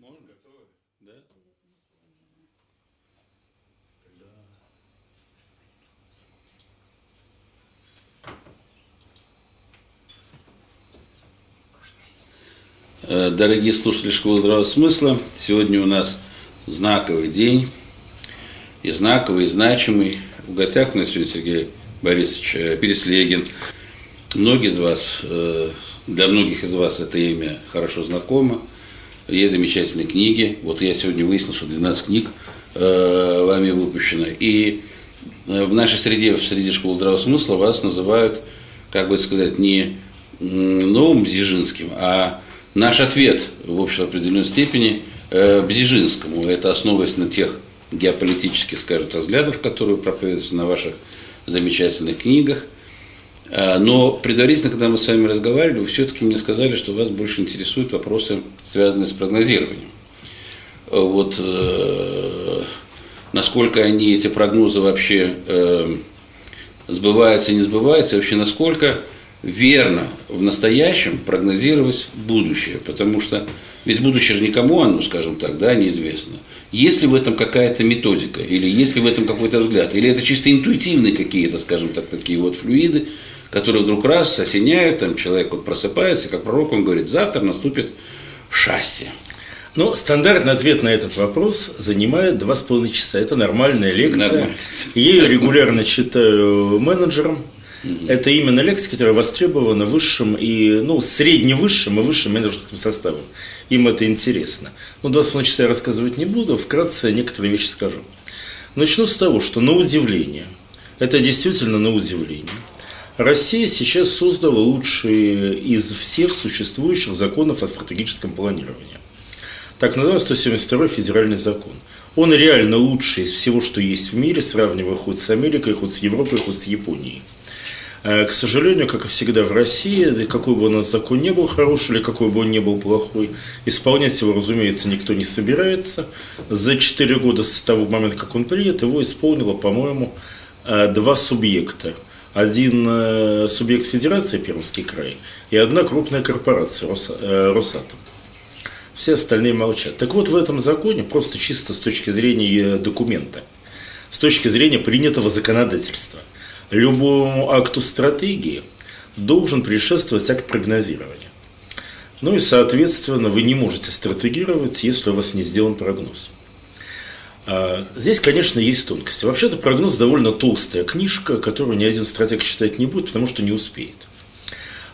Можно, готово? Да? Э, Дорогие слушатели школы здравого смысла, сегодня у нас знаковый день, и знаковый, и значимый. В гостях у нас сегодня Сергей Борисович э, Переслегин. Многие из вас, э, для многих из вас это имя хорошо знакомо. Есть замечательные книги. Вот я сегодня выяснил, что 12 книг вами выпущено. И в нашей среде, в среде школы здравого смысла вас называют, как бы сказать, не новым Бзижинским, а наш ответ, в общем, определенной степени э, Бзижинскому. Это основываясь на тех геополитических, скажем взглядов, которые проповедуются на ваших замечательных книгах. Э, но предварительно, когда мы с вами разговаривали, вы все-таки мне сказали, что вас больше интересуют вопросы, связанные с прогнозированием. Э, вот э, насколько они, эти прогнозы вообще сбываются, не сбываются, вообще насколько верно в настоящем прогнозировать будущее, потому что ведь будущее же никому оно, скажем так, да, неизвестно. Есть ли в этом какая-то методика, или есть ли в этом какой-то взгляд, или это чисто интуитивные какие-то, скажем так, такие вот флюиды, которые вдруг раз осеняют, там человек вот просыпается, как пророк, он говорит, завтра наступит счастье. Ну, стандартный ответ на этот вопрос занимает два с половиной часа. Это нормальная лекция. Нормально. Я ее регулярно читаю менеджерам. Это именно лекция, которая востребована высшим и, ну, средневысшим и высшим менеджерским составом. Им это интересно. Ну, два с половиной часа я рассказывать не буду, вкратце некоторые вещи скажу. Начну с того, что на удивление, это действительно на удивление, Россия сейчас создала лучшие из всех существующих законов о стратегическом планировании. Так называемый 172 федеральный закон. Он реально лучший из всего, что есть в мире, сравнивая хоть с Америкой, хоть с Европой, хоть с Японией. Э, К сожалению, как и всегда в России, какой бы у нас закон не был хороший или какой бы он не был плохой, исполнять его, разумеется, никто не собирается. За 4 года с того момента, как он принят, его исполнило, по-моему, э, два субъекта. Один э, субъект Федерации, Пермский край, и одна крупная корпорация, э, Росатом. Все остальные молчат. Так вот, в этом законе, просто чисто с точки зрения документа, с точки зрения принятого законодательства, любому акту стратегии должен предшествовать акт прогнозирования. Ну и, соответственно, вы не можете стратегировать, если у вас не сделан прогноз. А, Здесь, конечно, есть тонкости. Вообще-то прогноз довольно толстая книжка, которую ни один стратег читать не будет, потому что не успеет.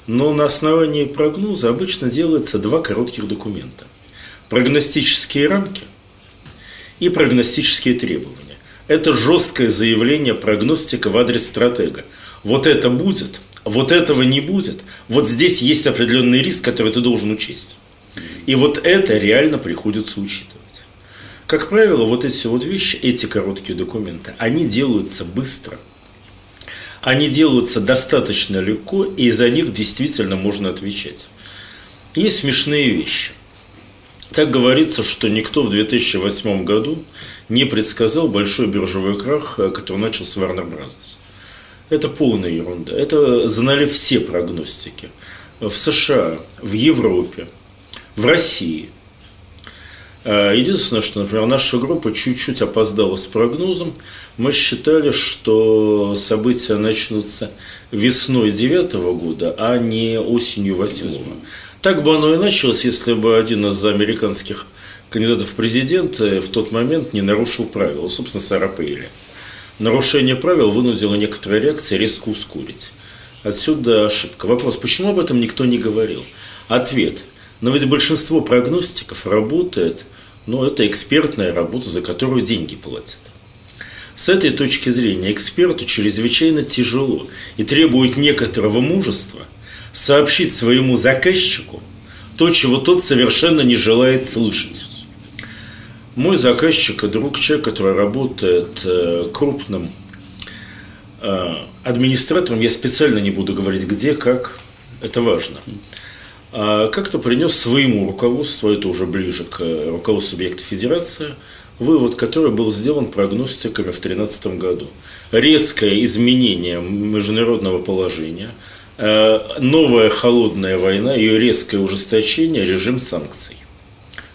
Но на основании прогноза обычно делается два коротких документа. Прогностические рамки и прогностические требования. Это жесткое заявление прогностика в адрес стратега. Вот это будет, вот этого не будет. Вот здесь есть определенный риск, который ты должен учесть. И вот это реально приходится учитывать. Как правило, вот эти вот вещи, эти короткие документы, они делаются быстро. Они делаются достаточно легко, и за них действительно можно отвечать. Есть смешные вещи. Так говорится, что никто в 2008 году не предсказал большой биржевой крах, э, который начался Warner Bros. Это полная ерунда. Это знали все прогностики. В США, в Европе, в России. Э, Единственное, что, например, наша группа чуть-чуть опоздала с прогнозом. Мы считали, что события начнутся весной 9 года, а не осенью 8 Так бы оно и началось, если бы один из американских кандидатов в президенты в тот момент не нарушил правила, собственно, Сара. Нарушение правил вынудило некоторые реакции резко ускорить. Отсюда ошибка. Вопрос, почему об этом никто не говорил? Ответ. Но ведь большинство прогностиков работает, но это экспертная работа, за которую деньги платят. С этой точки зрения эксперту чрезвычайно тяжело и требует некоторого мужества сообщить своему заказчику то, чего тот совершенно не желает слышать. Мой заказчик и друг, человек, который работает э, крупным э, администратором, я специально не буду говорить где, как, это важно, как-то принес своему руководству, это уже ближе к э, руководству субъекта федерации, вывод, который был сделан прогностиками в 2013 году. Резкое изменение международного положения, э, новая холодная война, ее резкое ужесточение, режим санкций.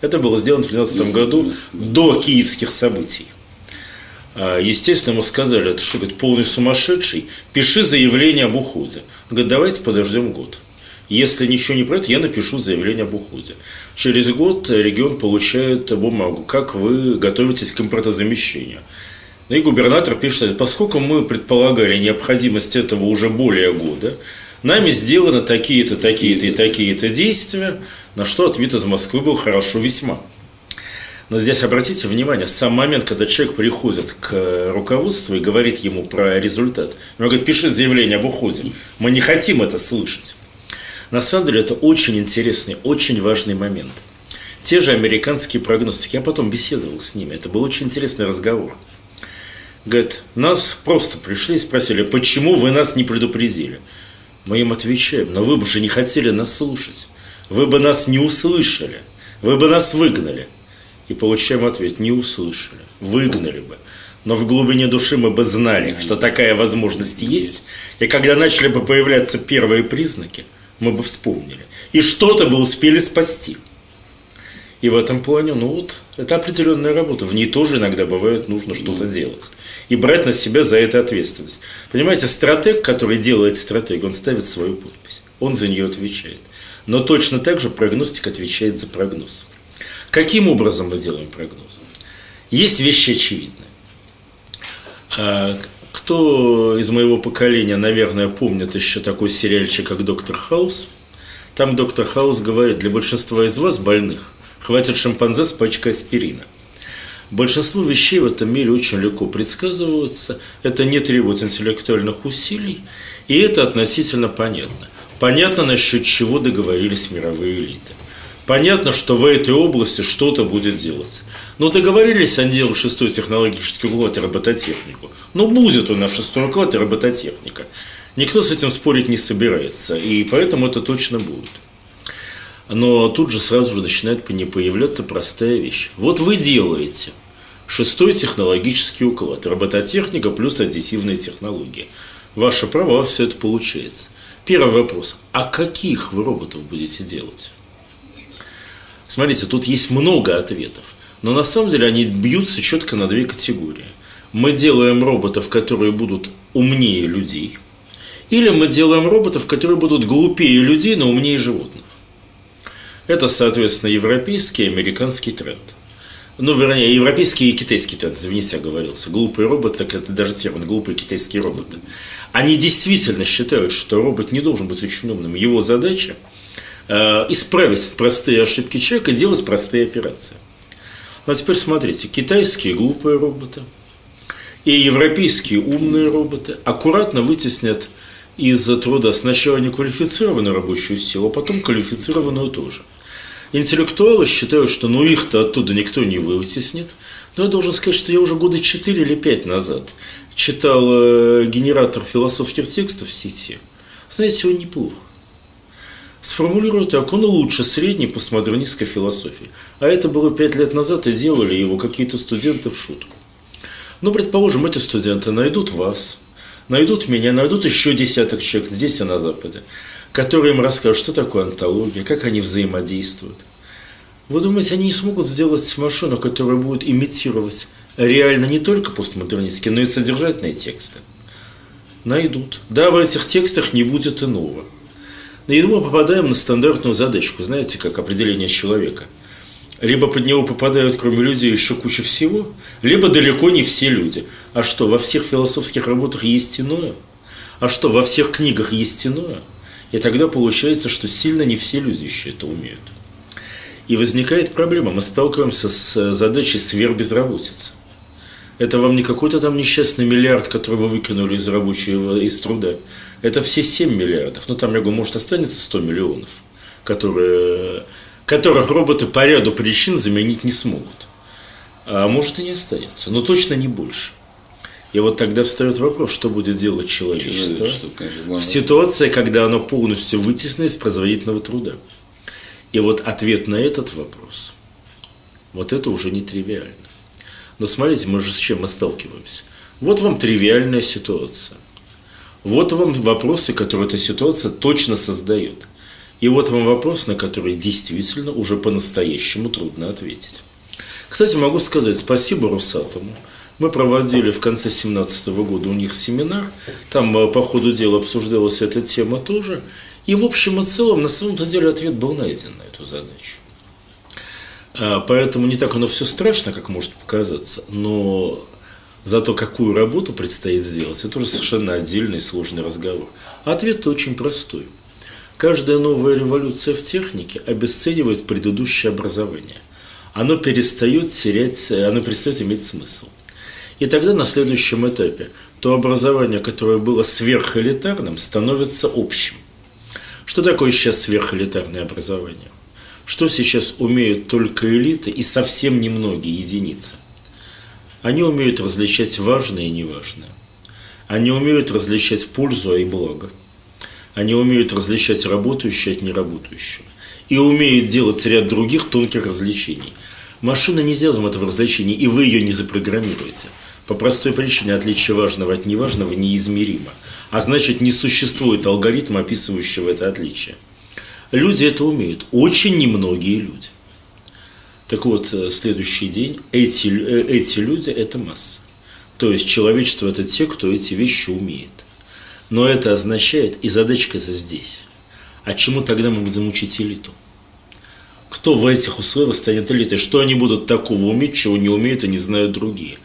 Это было сделано в 2012 году до киевских событий. А, естественно, ему сказали, это что, говорит, полный сумасшедший, пиши заявление об уходе. Он говорит, давайте подождем год. Если ничего не пройдет, я напишу заявление об уходе. Через год регион получает бумагу, как вы готовитесь к импортозамещению. Ну и губернатор пишет, поскольку мы предполагали необходимость этого уже более года, нами сделаны такие-то, такие-то и такие-то действия, на что ответ из Москвы был хорошо весьма. Но здесь обратите внимание, сам момент, когда человек приходит к руководству и говорит ему про результат, он говорит, пиши заявление об уходе. Мы не хотим это слышать. На самом деле это очень интересный, очень важный момент. Те же американские прогностики, я потом беседовал с ними, это был очень интересный разговор. Говорит, нас просто пришли и спросили, почему вы нас не предупредили? Мы им отвечаем, но вы бы же не хотели нас слушать. Вы бы нас не услышали. Вы бы нас выгнали. И получаем ответ, не услышали. Выгнали бы. Но в глубине души мы бы знали, что такая возможность есть. И когда начали бы появляться первые признаки – мы бы вспомнили. И что-то бы успели спасти. И в этом плане, ну вот, это определенная работа. В ней тоже иногда бывает нужно что-то делать. И брать на себя за это ответственность. Понимаете, стратег, который делает стратегию, он ставит свою подпись. Он за нее отвечает. Но точно так же прогностик отвечает за прогноз. Каким образом мы делаем прогноз? Есть вещи очевидные. Кто из моего поколения, наверное, помнит еще такой сериальчик, как «Доктор Хаус», там доктор Хаус говорит, для большинства из вас, больных, хватит шимпанзе с пачкой аспирина. Большинство вещей в этом мире очень легко предсказываются, это не требует интеллектуальных усилий, и это относительно понятно. Понятно, насчет чего договорились мировые элиты. Понятно, что в этой области что-то будет делаться. Но договорились они делать шестой технологический уклад и робототехнику. Ну, будет у нас шестой уклад и робототехника. Никто с этим спорить не собирается, и поэтому это точно будет. Но тут же сразу же начинает не появляться простая вещь. Вот вы делаете шестой технологический уклад, робототехника плюс аддитивные технологии. Ваше право, все это получается. Первый вопрос. А каких вы роботов будете делать? Смотрите, тут есть много ответов. Но на самом деле они бьются четко на две категории. Мы делаем роботов, которые будут умнее людей, или мы делаем роботов, которые будут глупее людей, но умнее животных. Это, соответственно, европейский и американский тренд. Ну, вернее, европейский и китайский тренд, извините, оговорился. Глупые роботы, так это даже термин, глупые китайские роботы. Они действительно считают, что робот не должен быть очень умным. Его задача – исправить простые ошибки человека делать простые операции. Ну, а теперь смотрите, китайские глупые роботы и европейские умные роботы аккуратно вытеснят из труда сначала неквалифицированную рабочую силу, а потом квалифицированную тоже. Интеллектуалы считают, что ну их-то оттуда никто не вытеснит. Но я должен сказать, что я уже года 4 или 5 назад читал э, генератор философских текстов в сети. Знаете, он неплох сформулирует как он лучше средней постмодернистской философии. А это было пять лет назад, и делали его какие-то студенты в шутку. Ну, предположим, эти студенты найдут вас, найдут меня, найдут еще десяток человек здесь и на Западе, которые им расскажут, что такое антология, как они взаимодействуют. Вы думаете, они не смогут сделать машину, которая будет имитировать реально не только постмодернистские, но и содержательные тексты? Найдут. Да, в этих текстах не будет иного – и мы попадаем на стандартную задачку, знаете, как определение человека. Либо под него попадают, кроме людей, еще куча всего, либо далеко не все люди. А что, во всех философских работах есть иное? А что, во всех книгах есть иное? И тогда получается, что сильно не все люди еще это умеют. И возникает проблема. Мы сталкиваемся с задачей сверхбезработицы. Это вам не какой-то там несчастный миллиард, который вы выкинули из рабочего, из труда. Это все 7 миллиардов. Ну, там, я говорю, может, останется 100 миллионов, которые, которых роботы по ряду причин заменить не смогут. А может и не останется, но точно не больше. И вот тогда встает вопрос, что будет делать человечество в ситуации, когда оно полностью вытеснено из производительного труда. И вот ответ на этот вопрос, вот это уже не тривиально. Но смотрите, мы же с чем мы сталкиваемся. Вот вам тривиальная ситуация. Вот вам вопросы, которые эта ситуация точно создает. И вот вам вопрос, на который действительно уже по-настоящему трудно ответить. Кстати, могу сказать спасибо Русатому. Мы проводили в конце 2017 года у них семинар, там э, по ходу дела обсуждалась эта тема тоже. И в общем и целом, на самом-то деле, ответ был найден на эту задачу. А, поэтому не так оно все страшно, как может показаться, но зато какую работу предстоит сделать, это уже совершенно отдельный сложный разговор. ответ очень простой. Каждая новая революция в технике обесценивает предыдущее образование. Оно перестает терять, оно перестает иметь смысл. И тогда на следующем этапе то образование, которое было сверхэлитарным, становится общим. Что такое сейчас сверхэлитарное образование? Что сейчас умеют только элиты и совсем немногие единицы? Они умеют различать важное и неважное. Они умеют различать пользу и благо. Они умеют различать работающее от неработающего. И умеют делать ряд других тонких развлечений. Машина не сделает этого развлечения, и вы ее не запрограммируете. По простой причине отличие важного от неважного неизмеримо. А значит, не существует алгоритма, описывающего это отличие. Люди это умеют. Очень немногие люди. Так вот, э, следующий день, эти, э, эти люди – это масса. То есть человечество – это те, кто эти вещи умеет. Но это означает, и задачка это здесь. А чему тогда мы будем учить элиту? Кто в этих условиях станет элитой? Что они будут такого уметь, чего не умеют и не знают другие?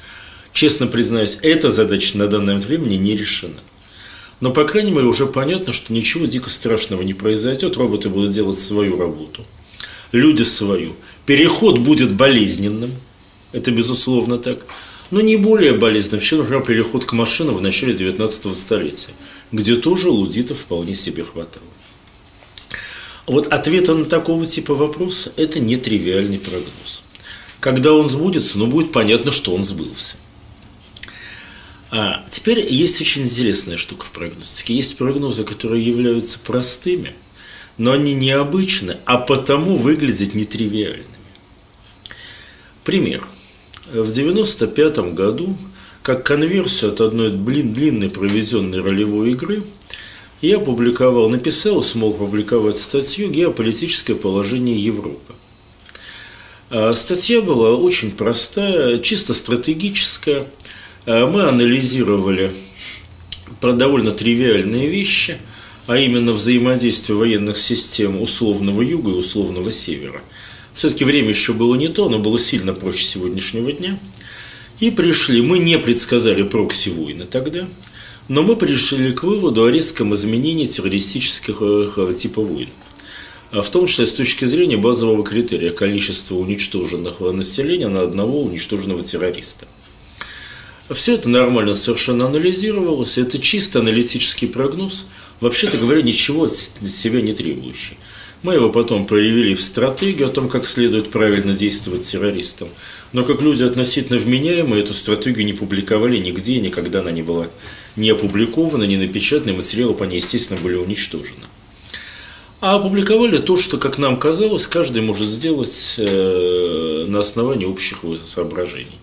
Честно признаюсь, эта задача на данный момент времени не решена. Но, по крайней мере, уже понятно, что ничего дико страшного не произойдет, роботы будут делать свою работу, люди свою. Переход будет болезненным, это безусловно так, но не более болезненным, чем, например, переход к машинам в начале 19 столетия, где тоже лудитов вполне себе хватало. Вот ответа на такого типа вопроса – это нетривиальный прогноз. Когда он сбудется, ну, будет понятно, что он сбылся. А теперь есть очень интересная штука в прогностике. Есть прогнозы, которые являются простыми, но они необычны, а потому выглядят нетривиальными. Пример. В 1995 году, как конверсию от одной длинной проведенной ролевой игры, я опубликовал, написал, смог публиковать статью «Геополитическое положение Европы». А статья была очень простая, чисто стратегическая – Э, мы анализировали про довольно тривиальные вещи, а именно взаимодействие военных систем условного юга и условного севера. Все-таки время еще было не то, но было сильно проще сегодняшнего дня. И пришли, мы не предсказали прокси войны тогда, но мы пришли к выводу о резком изменении террористических э, типа войн. А в том числе с точки зрения базового критерия количества уничтоженного населения на одного уничтоженного террориста. Все это нормально совершенно анализировалось. Это чисто аналитический прогноз, вообще-то говоря, ничего от себя не требующий. Мы его потом проявили в стратегию о том, как следует правильно действовать террористам. Но как люди относительно вменяемые эту стратегию не публиковали нигде, никогда она не была не опубликована, не напечатана, материалы по ней, естественно, были уничтожены. А опубликовали то, что, как нам казалось, каждый может сделать э, на основании общих соображений.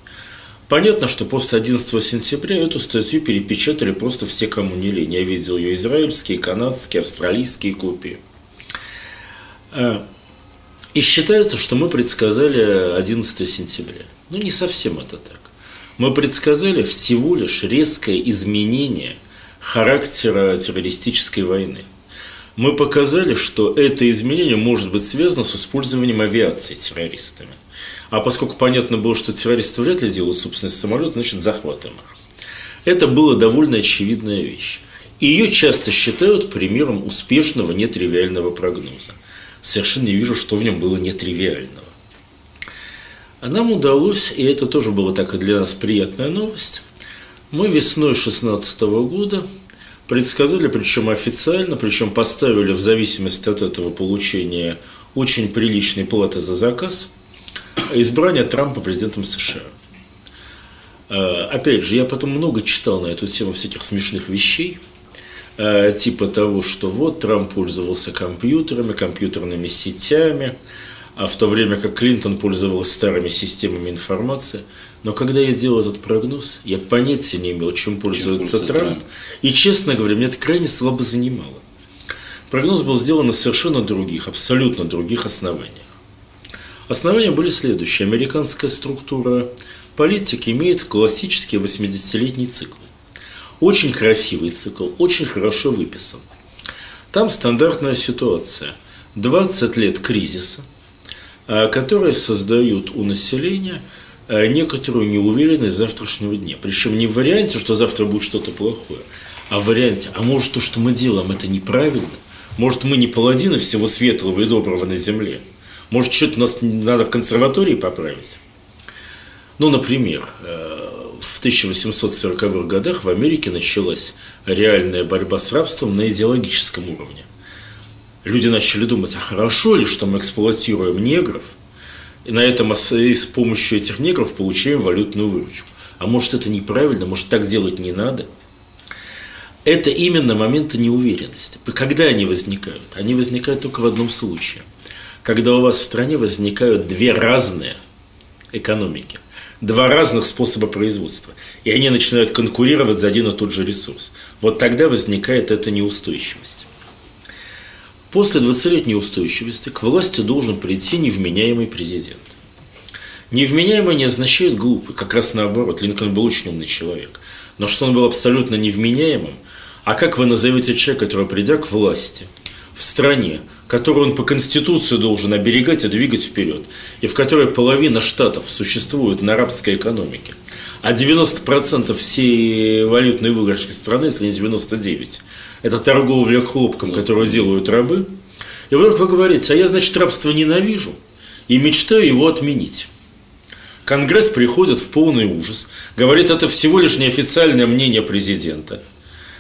Понятно, что после 11 сентября эту статью перепечатали просто все, кому не лень. Я видел ее израильские, канадские, австралийские копии. А, и считается, что мы предсказали 11 сентября. Ну, не совсем это так. Мы предсказали всего лишь резкое изменение характера террористической войны. Мы показали, что это изменение может быть связано с использованием авиации террористами. А поскольку понятно было, что террористы вряд ли делают собственный самолет, значит захватываем их. Это была довольно очевидная вещь. И ее часто считают примером успешного нетривиального прогноза. Совершенно не вижу, что в нем было нетривиального. А нам удалось, и это тоже была и для нас приятная новость, мы весной 2016 года предсказали, причем официально, причем поставили в зависимости от этого получения очень приличной платы за заказ – избрания Трампа президентом США. Э, опять же, я потом много читал на эту тему всяких смешных вещей, э, типа того, что вот Трамп пользовался компьютерами, компьютерными сетями, а в то время как Клинтон пользовался старыми системами информации. Но когда я делал этот прогноз, я понятия не имел, чем пользуется чем Трамп. Трамп. И, честно говоря, меня это крайне слабо занимало. прогноз был сделан на совершенно других, абсолютно других основаниях. Основания были следующие. Американская структура политики имеет классический 80-летний цикл. Очень красивый цикл, очень хорошо выписан. Там стандартная ситуация. 20 лет кризиса, а, которые создают у населения а, некоторую неуверенность завтрашнего дня. Причем не в варианте, что завтра будет что-то плохое, а в варианте, а может то, что мы делаем, это неправильно? Может мы не паладины всего светлого и доброго на земле? Может что-то нас надо в консерватории поправить? Ну, например, э, в 1840-х годах в Америке началась реальная борьба с рабством на идеологическом уровне. Люди начали думать, а хорошо ли, что мы эксплуатируем негров, и на этом и с помощью этих негров получаем валютную выручку. А может это неправильно, может так делать не надо? Это именно моменты неуверенности. Когда они возникают? Они возникают только в одном случае. Когда у вас в стране возникают две разные экономики два разных способа производства. И они начинают конкурировать за один и тот же ресурс. Вот тогда возникает эта неустойчивость. После 20-летней устойчивости к власти должен прийти невменяемый президент. Невменяемый не означает глупый, как раз наоборот, Линкольн был очень умный человек. Но что он был абсолютно невменяемым, а как вы назовете человека, который, придя к власти в стране, которую он по Конституции должен оберегать и двигать вперед, и в которой половина штатов существует на арабской экономике, а 90% всей валютной выигрышки страны, если не 99%, это торговля хлопком, которую делают рабы, и вдруг вы говорите, а я, значит, рабство ненавижу и мечтаю его отменить. Конгресс приходит в полный ужас, говорит, это всего лишь неофициальное мнение президента –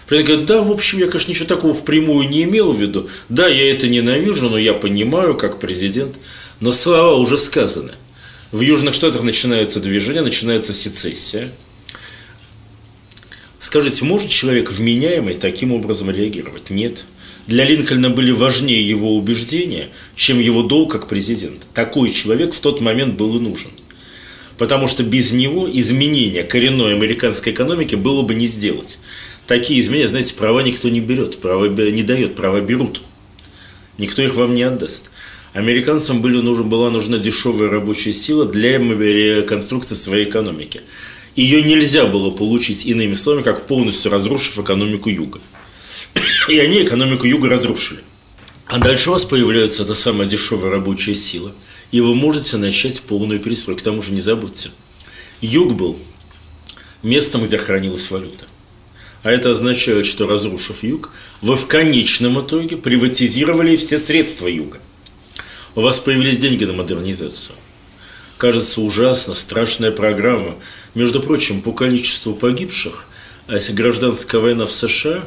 Президент говорит, да, в общем, я, конечно, ничего такого впрямую не имел в виду. Да, я это ненавижу, но я понимаю, как президент. Но слова уже сказаны. В Южных Штатах начинается движение, начинается сецессия. Скажите, может человек вменяемый таким образом реагировать? Нет. Для Линкольна были важнее его убеждения, чем его долг как президент. Такой человек в тот момент был и нужен. Потому что без него изменения коренной американской экономики было бы не сделать такие изменения, знаете, права никто не берет, права не дает, права берут. Никто их вам не отдаст. Американцам были нужен, была нужна дешевая рабочая сила для реконструкции своей экономики. Ее нельзя было получить, иными словами, как полностью разрушив экономику Юга. И они экономику Юга разрушили. А дальше у вас появляется эта самая дешевая рабочая сила, и вы можете начать полную перестройку. К тому же не забудьте, Юг был местом, где хранилась валюта. А это означает, что разрушив юг, вы в конечном итоге приватизировали все средства юга. У вас появились деньги на модернизацию. Кажется ужасно, страшная программа. Между прочим, по количеству погибших, а гражданская война в США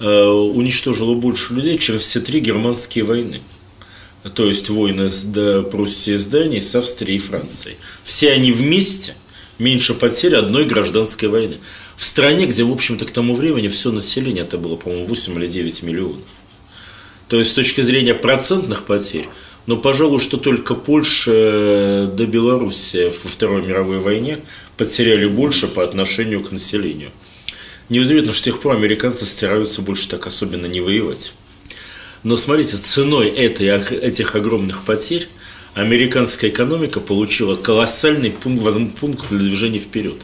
э, уничтожила больше людей, чем все три германские войны. То есть войны с да, Пруссией с Данией, с Австрией и Францией. Все они вместе меньше потерь одной гражданской войны в стране, где, в общем-то, к тому времени все население, это было, по-моему, 8 или 9 миллионов. То есть, с точки зрения процентных потерь, но, пожалуй, что только Польша э, да Белоруссия во Второй мировой войне потеряли больше по отношению к населению. Неудивительно, что с тех пор американцы стараются больше так особенно не воевать. Но смотрите, ценой этой, этих огромных потерь американская экономика получила колоссальный пункт, пункт для движения вперед.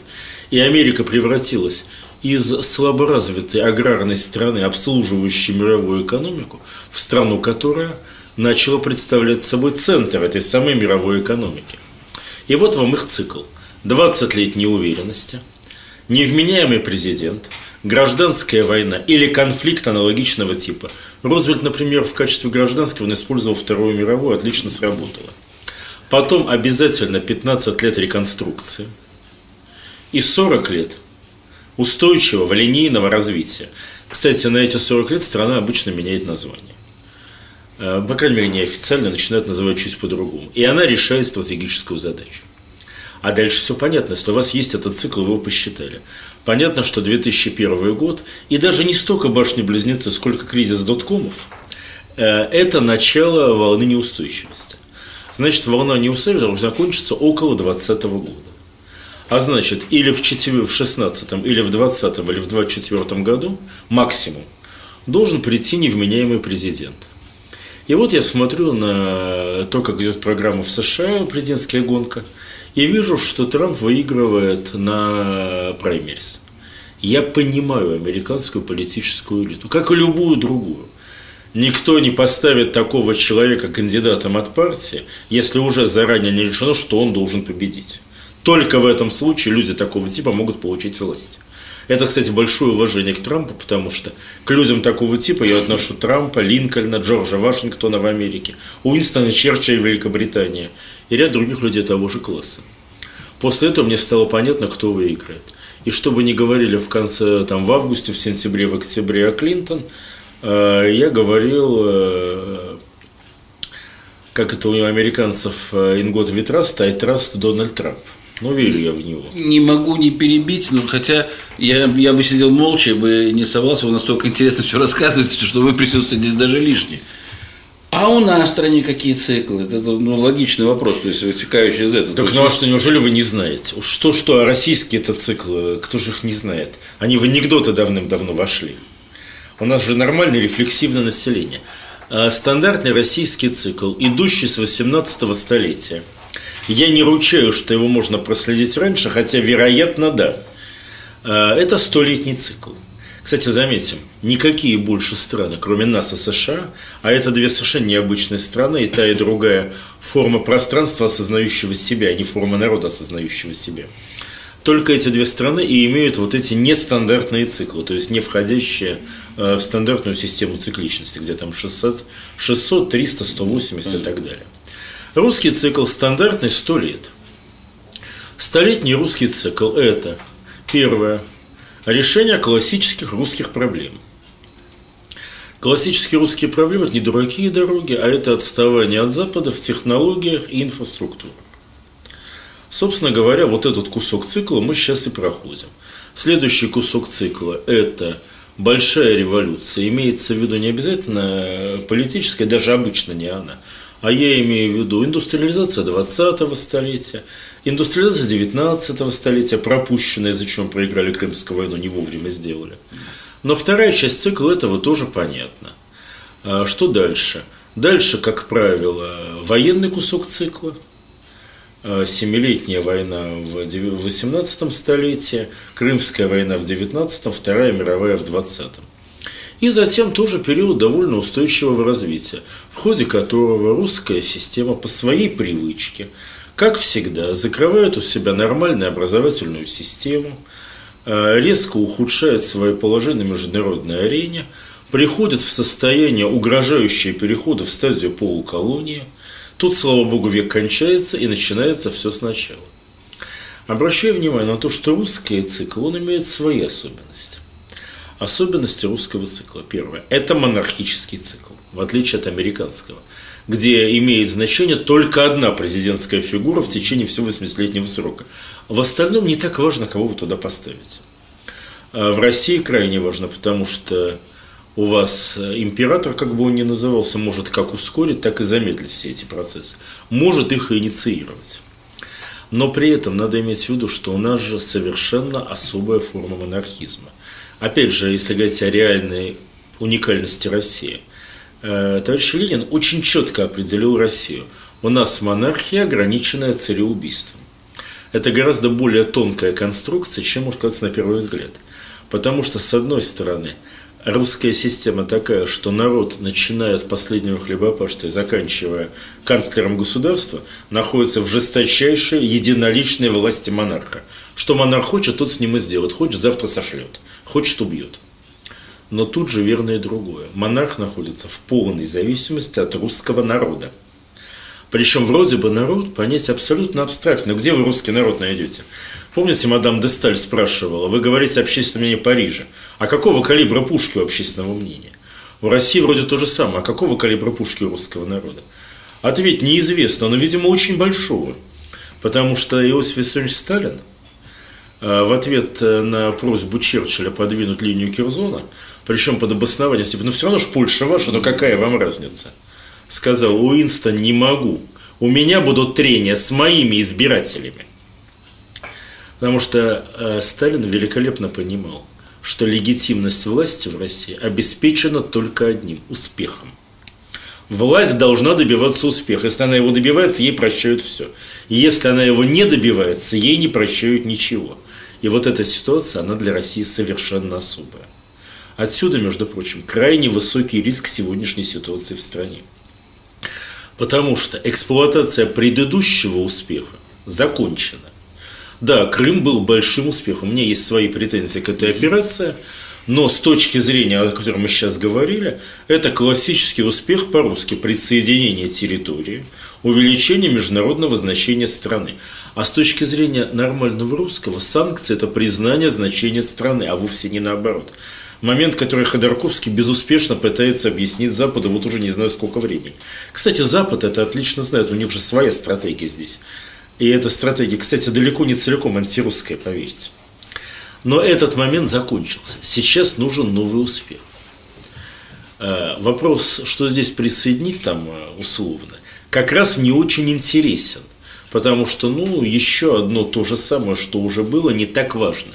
И Америка превратилась из слаборазвитой аграрной страны, обслуживающей мировую экономику, в страну, которая начала представлять собой центр этой самой мировой экономики. И вот вам их цикл. 20 лет неуверенности, невменяемый президент, гражданская война или конфликт аналогичного типа. Рузвельт, например, в качестве гражданского он использовал Вторую мировую, отлично сработало. Потом обязательно 15 лет реконструкции – и 40 лет устойчивого линейного развития. Кстати, на эти 40 лет страна обычно меняет название. Э, по крайней мере, неофициально начинают называть чуть по-другому. И она решает стратегическую задачу. А дальше все понятно, если у вас есть этот цикл, вы его посчитали. Понятно, что 2001 год, и даже не столько башни-близнецы, сколько кризис доткомов, э, это начало волны неустойчивости. Значит, волна неустойчивости должна закончиться около 2020 года. А значит, или в, 4, в 16 или в 20 или в 24 году максимум должен прийти невменяемый президент. И вот я смотрю на то, как идет программа в США, президентская гонка, и вижу, что Трамп выигрывает на праймерис. Я понимаю американскую политическую элиту, как и любую другую. Никто не поставит такого человека кандидатом от партии, если уже заранее не решено, что он должен победить. Только в этом случае люди такого типа могут получить власть. Это, кстати, большое уважение к Трампу, потому что к людям такого типа я отношу Трампа, Линкольна, Джорджа Вашингтона в Америке, Уинстона Черчилля в Великобритании и ряд других людей того же класса. После этого мне стало понятно, кто выиграет. И чтобы не говорили в конце, там, в августе, в сентябре, в октябре о Клинтон, э, я говорил, э, как это у американцев, trust, I trust Дональд Трамп. Ну, верю я в него. Не могу не перебить, но хотя я, я бы сидел молча, я бы не совался, вы настолько интересно все рассказываете, что вы присутствуете здесь даже лишнее. А у нас в стране какие циклы? Это ну, логичный вопрос, то есть вытекающий из этого. Так ну а что, неужели вы не знаете? Что-что, а российские это циклы, кто же их не знает? Они в анекдоты давным-давно вошли. У нас же нормальное рефлексивное население. А стандартный российский цикл, идущий с 18 столетия. Я не ручаю, что его можно проследить раньше, хотя, вероятно, да. А, это столетний цикл. Кстати, заметим, никакие больше страны, кроме нас и США, а это две совершенно необычные страны, и та, и другая форма пространства, осознающего себя, а не форма народа, осознающего себя. Только эти две страны и имеют вот эти нестандартные циклы, то есть не входящие э, в стандартную систему цикличности, где там 600, 600 300, 180 и так далее. Русский цикл стандартный 100 лет. Столетний русский цикл – это первое – Решение классических русских проблем. Классические русские проблемы – это не дураки и дороги, а это отставание от Запада в технологиях и инфраструктуре. Собственно говоря, вот этот кусок цикла мы сейчас и проходим. Следующий кусок цикла – это большая революция. Имеется в виду не обязательно политическая, даже обычно не она, а я имею в виду индустриализация 20-го столетия, Индустриализация 19 столетия, пропущенная, из-за чего проиграли Крымскую войну, не вовремя сделали. Но вторая часть цикла этого тоже понятно. А что дальше? Дальше, как правило, военный кусок цикла, а, Семилетняя война в 18 столетии, Крымская война в 19, Вторая мировая в 20. И затем тоже период довольно устойчивого развития, в ходе которого русская система по своей привычке – как всегда, закрывает у себя нормальную образовательную систему, э, резко ухудшает свое положение на международной арене, приходит в состояние, угрожающее перехода в стадию полуколонии. Тут, слава богу, век кончается и начинается все сначала. Обращаю внимание на то, что русский цикл, он имеет свои особенности. Особенности русского цикла. Первое – это монархический цикл, в отличие от американского – где имеет значение только одна президентская фигура в течение всего 80-летнего срока. В остальном не так важно, кого вы туда поставите. А в России крайне важно, потому что у вас э, император, как бы он ни назывался, может как ускорить, так и замедлить все эти процессы. Может их инициировать. Но при этом надо иметь в виду, что у нас же совершенно особая форма монархизма. Опять же, если говорить о реальной уникальности России – товарищ Ленин очень четко определил Россию. У нас монархия, ограниченная цареубийством. Это гораздо более тонкая конструкция, чем может казаться на первый взгляд. Потому что, с одной стороны, русская система такая, что народ, начиная от последнего хлебопашца и заканчивая канцлером государства, находится в жесточайшей единоличной власти монарха. Что монарх хочет, тот с ним и сделает. Хочет, завтра сошлет. Хочет, убьет. Но тут же верно и другое. Монарх находится в полной зависимости от русского народа. Причем вроде бы народ понять абсолютно абстрактно. Где вы русский народ найдете? Помните, мадам де Сталь спрашивала, вы говорите общественное мнение Парижа. А какого калибра пушки у общественного мнения? В России вроде то же самое. А какого калибра пушки у русского народа? Ответ неизвестно, но, видимо, очень большого. Потому что Иосиф Виссарионович Сталин э, в ответ э, на просьбу Черчилля подвинуть линию Кирзона причем под обоснованием, типа, ну все равно ж Польша ваша, но какая вам разница? Сказал Уинстон, не могу. У меня будут трения с моими избирателями. Потому что э, Сталин великолепно понимал, что легитимность власти в России обеспечена только одним – успехом. Власть должна добиваться успеха. Если она его добивается, ей прощают все. Если она его не добивается, ей не прощают ничего. И вот эта ситуация, она для России совершенно особая. Отсюда, между прочим, крайне высокий риск сегодняшней ситуации в стране. Потому что эксплуатация предыдущего успеха закончена. Да, Крым был большим успехом. У меня есть свои претензии к этой операции, но с точки зрения, о котором мы сейчас говорили, это классический успех по-русски присоединение территории, увеличение международного значения страны. А с точки зрения нормального русского, санкции – это признание значения страны, а вовсе не наоборот. Момент, который Ходорковский безуспешно пытается объяснить Западу вот уже не знаю сколько времени. Кстати, Запад это отлично знает, у них же своя стратегия здесь. И эта стратегия, кстати, далеко не целиком антирусская, поверьте. Но этот момент закончился. Сейчас нужен новый успех. Э, вопрос, что здесь присоединить там э, условно, как раз не очень интересен. Потому что, ну, еще одно то же самое, что уже было, не так важно.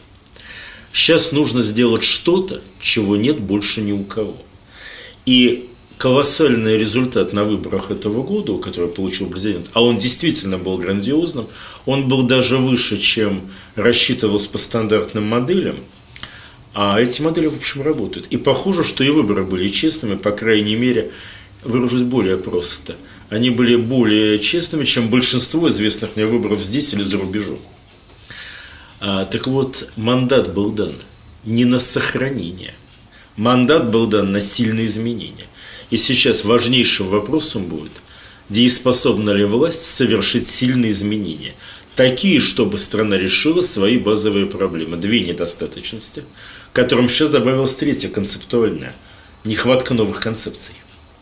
Сейчас нужно сделать что-то, чего нет больше ни у кого. И колоссальный результат на выборах этого года, который получил президент, а он действительно был грандиозным, он был даже выше, чем рассчитывалось по стандартным моделям, а эти модели, в общем, работают. И похоже, что и выборы были честными, по крайней мере, выражусь более просто. Они были более честными, чем большинство известных мне выборов здесь или за рубежом. А, так вот, мандат был дан не на сохранение. Мандат был дан на сильные изменения. И сейчас важнейшим вопросом будет, дееспособна ли власть совершить сильные изменения. Такие, чтобы страна решила свои базовые проблемы. Две недостаточности, которым сейчас добавилась третья концептуальная. Нехватка новых концепций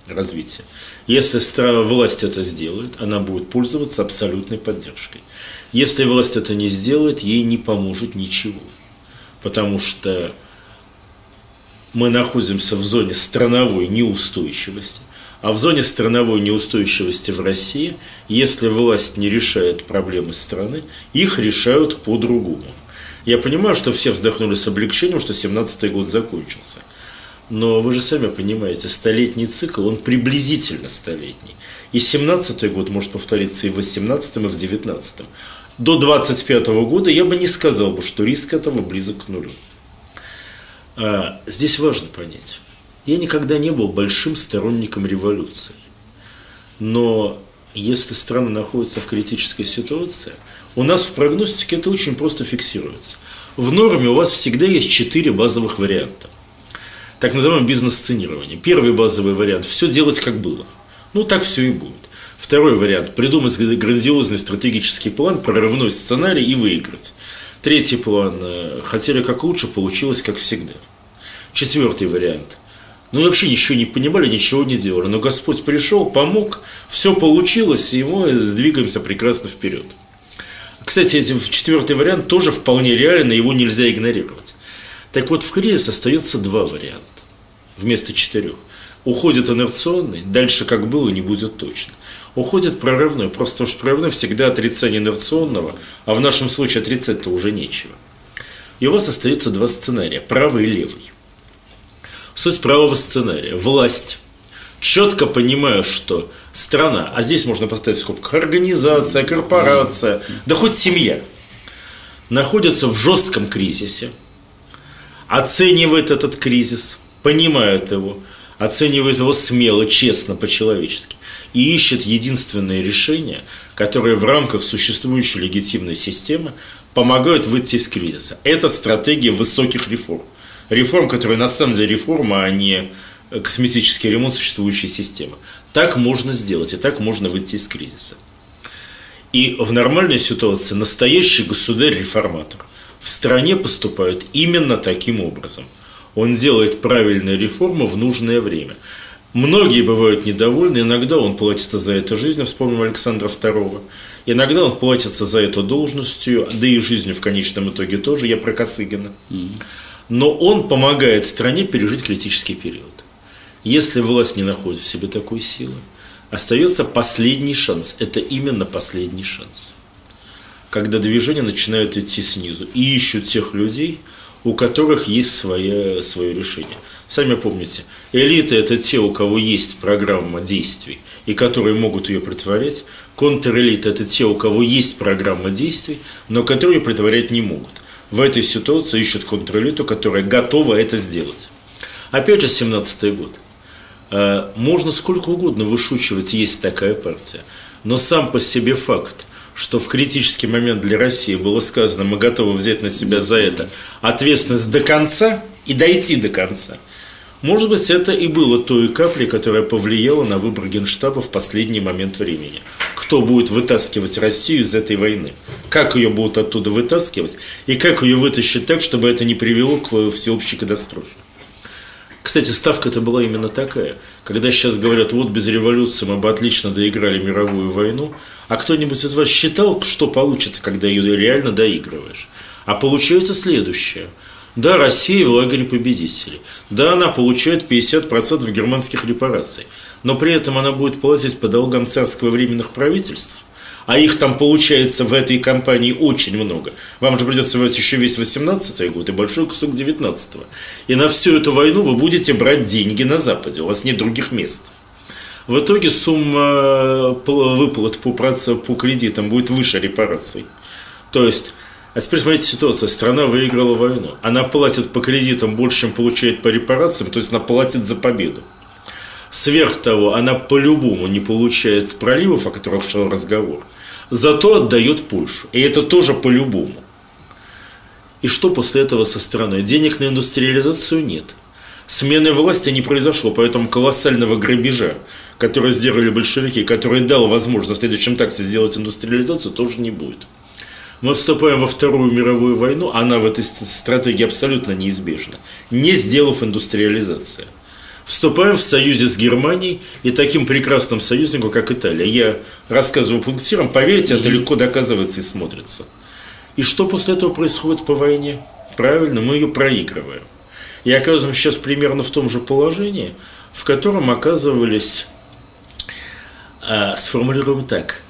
развития. Если власть это сделает, она будет пользоваться абсолютной поддержкой. Если власть это не сделает, ей не поможет ничего. Потому что мы находимся в зоне страновой неустойчивости. А в зоне страновой неустойчивости в России, если власть не решает проблемы страны, их решают по-другому. Я понимаю, что все вздохнули с облегчением, что 17-й год закончился. Но вы же сами понимаете, столетний цикл, он приблизительно столетний. И 17-й год может повториться и в 18-м, и в 19-м. До 25 -го года я бы не сказал бы, что риск этого близок к нулю. А, здесь важно понять. Я никогда не был большим сторонником революции. Но если страна находится в критической ситуации, у нас в прогностике это очень просто фиксируется. В норме у вас всегда есть четыре базовых варианта. Так называемое бизнес-сценирование. Первый базовый вариант – все делать как было. Ну, так все и будет. Второй вариант – придумать грандиозный стратегический план, прорывной сценарий и выиграть. Третий план – хотели как лучше, получилось как всегда. Четвертый вариант – ну, вообще ничего не понимали, ничего не делали. Но Господь пришел, помог, все получилось, и мы сдвигаемся прекрасно вперед. Кстати, четвертый вариант тоже вполне реален, его нельзя игнорировать. Так вот, в кризис остается два варианта вместо четырех. Уходит инерционный, дальше как было, не будет точно. Уходит прорывной, просто что прорывной всегда отрицание инерционного, а в нашем случае отрицать-то уже нечего. И у вас остается два сценария, правый и левый. Суть правого сценария. Власть, четко понимая, что страна, а здесь можно поставить в скобках организация, корпорация, да хоть семья, находится в жестком кризисе, оценивает этот кризис, понимает его, оценивает его смело, честно, по-человечески и ищет единственное решение, которое в рамках существующей легитимной системы помогает выйти из кризиса. Это стратегия высоких реформ – реформ, которые на самом деле реформа, а не косметический ремонт существующей системы. Так можно сделать, и так можно выйти из кризиса. И в нормальной ситуации настоящий государь-реформатор в стране поступает именно таким образом. Он делает правильные реформы в нужное время. Многие бывают недовольны, иногда он платится за это жизнью, вспомним Александра II. Иногда он платится за это должностью, да и жизнью в конечном итоге тоже. Я про Косыгина. Но он помогает стране пережить критический период. Если власть не находит в себе такой силы, остается последний шанс. Это именно последний шанс. Когда движения начинают идти снизу и ищут тех людей, у которых есть свое, свое решение. Сами помните, элита – это те, у кого есть программа действий и которые могут ее притворять. Контрэлита – это те, у кого есть программа действий, но которые притворять не могут. В этой ситуации ищут контрэлиту, которая готова это сделать. Опять же, 17 год. Э, можно сколько угодно вышучивать, есть такая партия. Но сам по себе факт, что в критический момент для России было сказано, мы готовы взять на себя за это ответственность до конца и дойти до конца. Может быть, это и было той каплей, которая повлияла на выбор Генштаба в последний момент времени. Кто будет вытаскивать Россию из этой войны? Как ее будут оттуда вытаскивать? И как ее вытащить так, чтобы это не привело к всеобщей катастрофе? Кстати, ставка-то была именно такая. Когда сейчас говорят, вот без революции мы бы отлично доиграли мировую войну, а кто-нибудь из вас считал, что получится, когда ее реально доигрываешь? А получается следующее. Да, Россия в лагере победителей. Да, она получает 50% германских репараций. Но при этом она будет платить по долгам царского временных правительств а их там получается в этой компании очень много. Вам же придется брать еще весь 18 год и большой кусок 19 -го. И на всю эту войну вы будете брать деньги на Западе, у вас нет других мест. В итоге сумма э, выплат по, по кредитам будет выше репараций. То есть, а теперь смотрите ситуацию. Страна выиграла войну. Она платит по кредитам больше, чем получает по репарациям, то есть она платит за победу. Сверх того, она по-любому не получает проливов, о которых шел разговор – зато отдает Польшу. И это тоже по-любому. И что после этого со стороны? Денег на индустриализацию нет. Смены власти не произошло, поэтому колоссального грабежа, который сделали большевики, который дал возможность в следующем таксе сделать индустриализацию, тоже не будет. Мы вступаем во Вторую мировую войну, она в этой стратегии абсолютно неизбежна, не сделав индустриализацию вступаем в союзе с Германией и таким прекрасным союзником, как Италия. Я рассказываю пунктиром, поверьте, это легко доказывается и смотрится. И что после этого происходит по войне? Правильно, мы ее проигрываем. И оказываемся сейчас примерно в том же положении, в котором оказывались, а, сформулируем так,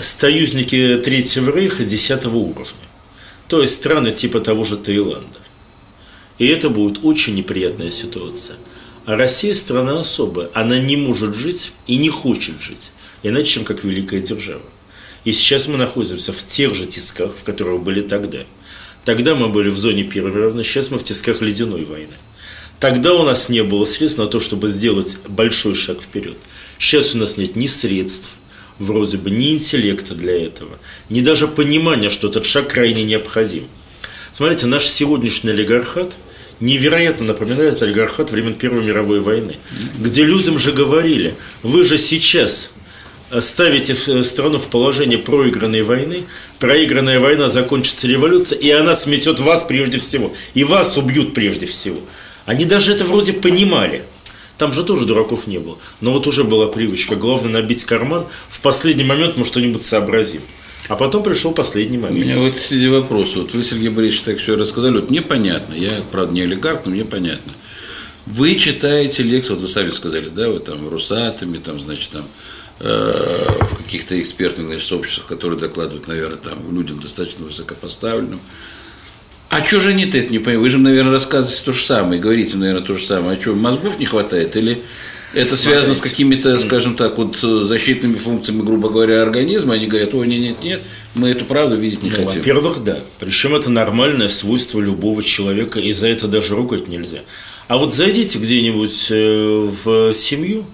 союзники Третьего Рейха 10 уровня. То есть страны типа того же Таиланда. И это будет очень неприятная ситуация – Россия страна особая. Она не может жить и не хочет жить, иначе, чем как великая держава. И сейчас мы находимся в тех же тисках, в которых были тогда. Тогда мы были в зоне Первой мировой, сейчас мы в тисках ледяной войны. Тогда у нас не было средств на то, чтобы сделать большой шаг вперед. Сейчас у нас нет ни средств, вроде бы, ни интеллекта для этого, ни даже понимания, что этот шаг крайне необходим. Смотрите, наш сегодняшний олигархат – невероятно напоминает олигархат времен Первой мировой войны, где людям же говорили, вы же сейчас ставите э, страну в положение проигранной войны, проигранная война закончится революция, и она сметет вас прежде всего, и вас убьют прежде всего. Они даже это вроде понимали. Там же тоже дураков не было. Но вот уже была привычка. Главное набить карман. В последний момент мы что-нибудь сообразим. А потом пришел последний момент. У меня вот среди вопросов. Вот вы, Сергей Борисович, так все рассказали. Вот мне понятно. Я, правда, не олигарх, но мне понятно. Вы читаете лекции, вот вы сами сказали, да, вы там Русатами, там, значит, там, э, в каких-то экспертных, значит, сообществах, которые докладывают, наверное, там, людям достаточно высокопоставленным. А что же они-то это не понимают? Вы же, наверное, рассказываете то же самое, говорите, наверное, то же самое. А что, мозгов не хватает? Или это связано с какими-то, скажем так, вот защитными функциями, грубо говоря, организма. Они говорят, ой, нет, нет, нет, мы эту правду видеть не ну, хотим. Во-первых, да. Причем это нормальное свойство любого человека, и за это даже ругать нельзя. А вот зайдите где-нибудь э, в семью,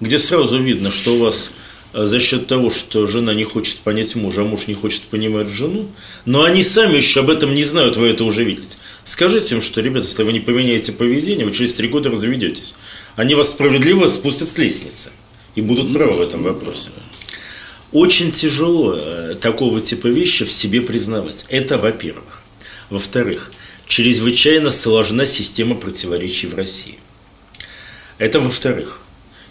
где сразу видно, что у вас э, за счет того, что жена не хочет понять мужа, а муж не хочет понимать жену, но они сами еще об этом не знают, вы это уже видите. Скажите им, что, ребята, если вы не поменяете поведение, вы через три года разведетесь они вас справедливо спустят с лестницы и будут правы в этом вопросе. Очень тяжело э, такого типа вещи в себе признавать. Это во-первых. Во-вторых, чрезвычайно сложна система противоречий в России. Это во-вторых.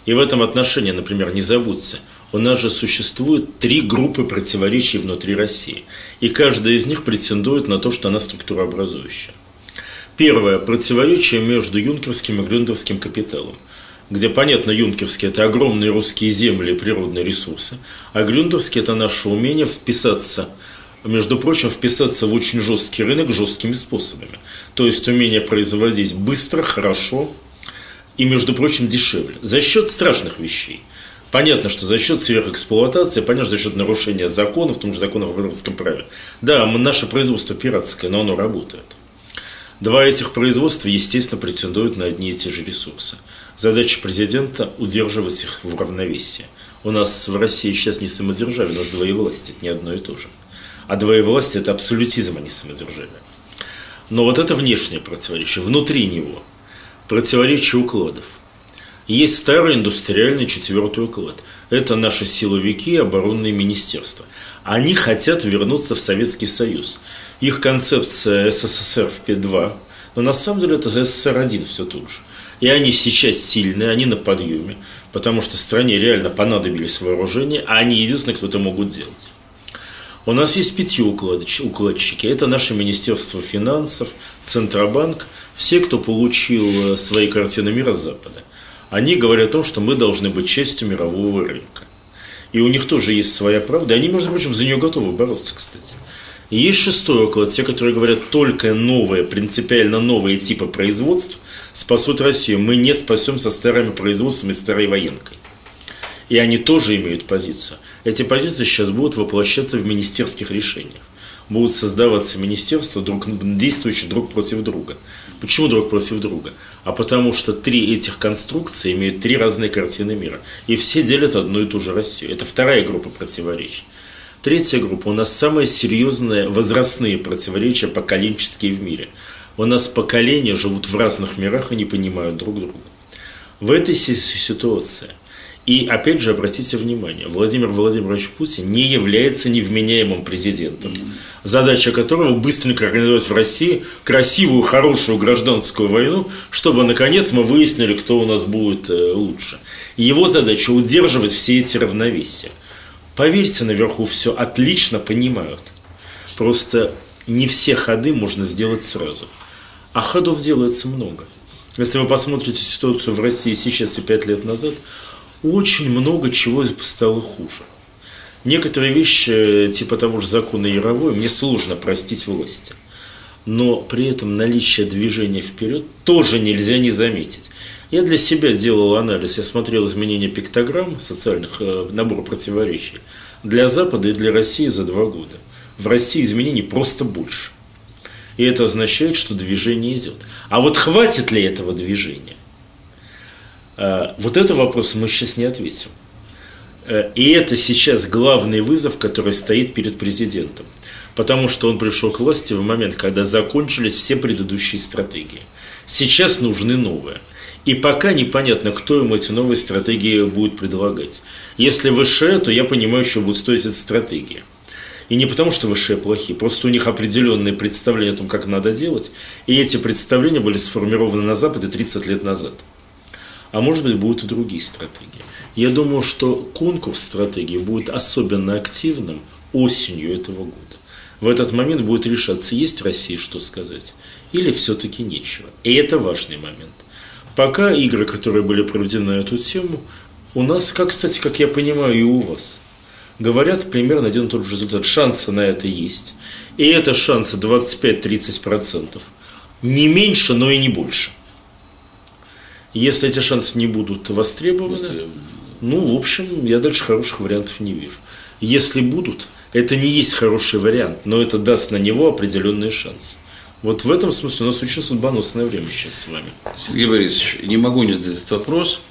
И в этом отношении, например, не забудьте, у нас же существует три группы противоречий внутри России. И каждая из них претендует на то, что она структурообразующая. Первое – противоречие между юнкерским и грюндерским капиталом, где, понятно, юнкерские – это огромные русские земли и природные ресурсы, а грюндерские – это наше умение вписаться, между прочим, вписаться в очень жесткий рынок жесткими способами. То есть умение производить быстро, хорошо и, между прочим, дешевле. За счет страшных вещей. Понятно, что за счет сверхэксплуатации, понятно, за счет нарушения законов, в том же законе об авторском праве. Да, наше производство пиратское, но оно работает. Два этих производства, естественно, претендуют на одни и те же ресурсы. Задача президента – удерживать их в равновесии. У нас в России сейчас не самодержавие, у нас двоевластие, это не одно и то же. А двоевластие – это абсолютизм, а не самодержавие. Но вот это внешнее противоречие, внутри него противоречие укладов. Есть старый индустриальный четвертый уклад. Это наши силовики и оборонные министерства. Они хотят вернуться в Советский Союз. Их концепция СССР в П2, но на самом деле это СССР-1 все тут же. И они сейчас сильные, они на подъеме, потому что стране реально понадобились вооружения, а они единственные, кто это могут делать. У нас есть пяти укладчики. Это наше Министерство финансов, Центробанк, все, кто получил э, свои картины мира с Запада. Они говорят о том, что мы должны быть частью мирового рынка. И у них тоже есть своя правда. Они, между прочим, за нее готовы бороться, кстати. Есть шестой уклад, те, которые говорят, только новые, принципиально новые типы производств спасут Россию. Мы не спасем со старыми производствами, старой военкой. И они тоже имеют позицию. Эти позиции сейчас будут воплощаться в министерских решениях. Будут создаваться министерства, друг, действующие друг против друга. Почему друг против друга? А потому что три этих конструкции имеют три разные картины мира. И все делят одну и ту же Россию. Это вторая группа противоречий. Третья группа. У нас самые серьезные возрастные противоречия поколенческие в мире. У нас поколения живут в разных мирах и не понимают друг друга. В этой ситуации – и опять же, обратите внимание, Владимир Владимирович Путин не является невменяемым президентом, задача которого быстренько организовать в России красивую, хорошую гражданскую войну, чтобы наконец мы выяснили, кто у нас будет э, лучше. Его задача удерживать все эти равновесия. Поверьте, наверху все отлично понимают. Просто не все ходы можно сделать сразу. А ходов делается много. Если вы посмотрите ситуацию в России сейчас и пять лет назад, очень много чего стало хуже. Некоторые вещи, типа того же закона Яровой, мне сложно простить власти. Но при этом наличие движения вперед тоже нельзя не заметить. Я для себя делал анализ, я смотрел изменения пиктограмм социальных э, набора противоречий для Запада и для России за два года. В России изменений просто больше. И это означает, что движение идет. А вот хватит ли этого движения? А, вот это вопрос мы сейчас не ответим. Э, и это сейчас главный вызов, который стоит перед президентом. Потому что он пришел к власти в момент, когда закончились все предыдущие стратегии. Сейчас нужны новые. И пока непонятно, кто ему эти новые стратегии будет предлагать. Если выше, то я понимаю, что будет стоить эта стратегия. И не потому, что высшие плохие, просто у них определенные представления о том, как надо делать. И эти представления были сформированы на Западе 30 лет назад а может быть будут и другие стратегии. Я думаю, что конкурс стратегии будет особенно активным осенью этого года. В этот момент будет решаться, есть России что сказать, или все-таки нечего. И это важный момент. Пока игры, которые были проведены на эту тему, у нас, как, кстати, как я понимаю, и у вас, говорят примерно один и тот же результат. Шансы на это есть. И это шансы 25-30%. Не меньше, но и не больше. Если эти шансы не будут востребованы, ну, в общем, я дальше хороших вариантов не вижу. Если будут, это не есть хороший вариант, но это даст на него определенные шансы. Вот в этом смысле у нас очень судьбоносное время сейчас с вами. Сергей Борисович, не могу не задать этот вопрос.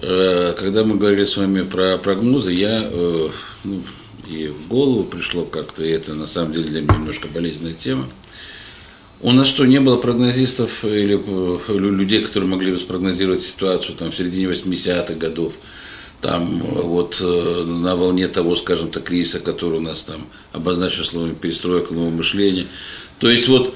Э, когда мы говорили с вами про прогнозы, я э, ну, и в голову пришло как-то, и это на самом деле для меня немножко болезненная тема. У нас что, не было прогнозистов или э, людей, которые могли бы спрогнозировать ситуацию там, в середине 80-х годов, там вот на волне того, скажем так, кризиса, который у нас там обозначил словами перестройка, нового мышления. То есть вот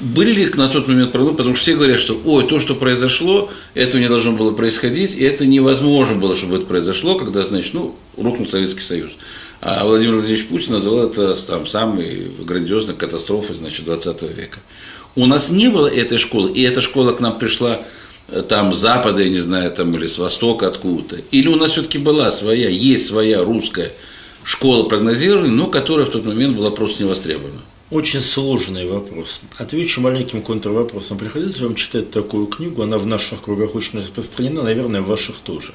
были ли на тот момент прогнозы, потому что все говорят, что ой, то, что произошло, этого не должно было происходить, и это невозможно было, чтобы это произошло, когда, значит, ну, рухнул Советский Союз. А Владимир Владимирович Путин называл это там, самой грандиозной катастрофой значит, 20 века. У нас не было этой школы, и эта школа к нам пришла э, там с запада, я не знаю, там или с востока откуда-то. Или у нас все-таки была своя, есть своя русская школа прогнозирования, но которая в тот момент была просто не востребована. Очень сложный вопрос. Отвечу маленьким контрвопросом. Приходится вам читать такую книгу? Она в наших кругах очень распространена, наверное, в ваших тоже.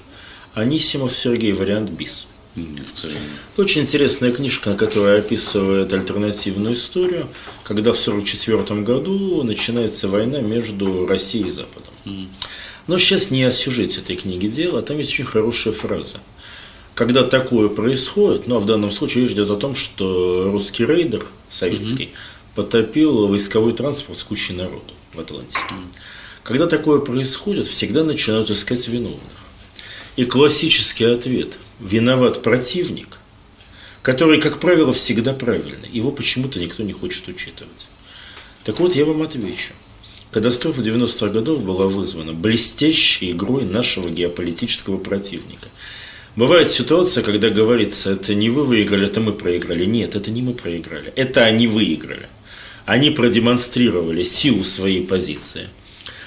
Анисимов Сергей, вариант БИС. Нет, к сожалению. Очень интересная книжка, которая описывает альтернативную историю, когда в 1944 году начинается война между Россией и Западом. Но сейчас не о сюжете этой книги дело, там есть очень хорошая фраза. Когда такое происходит, ну а в данном случае речь идет о том, что русский рейдер советский потопил войсковой транспорт с кучей народу в Атлантике. Когда такое происходит, всегда начинают искать виновных. И классический ответ – виноват противник, который, как правило, всегда правильный. Его почему-то никто не хочет учитывать. Так вот, я вам отвечу. Катастрофа 90-х годов была вызвана блестящей игрой нашего геополитического противника. Бывает ситуация, когда говорится, это не вы выиграли, это мы проиграли. Нет, это не мы проиграли, это они выиграли. Они продемонстрировали силу своей позиции.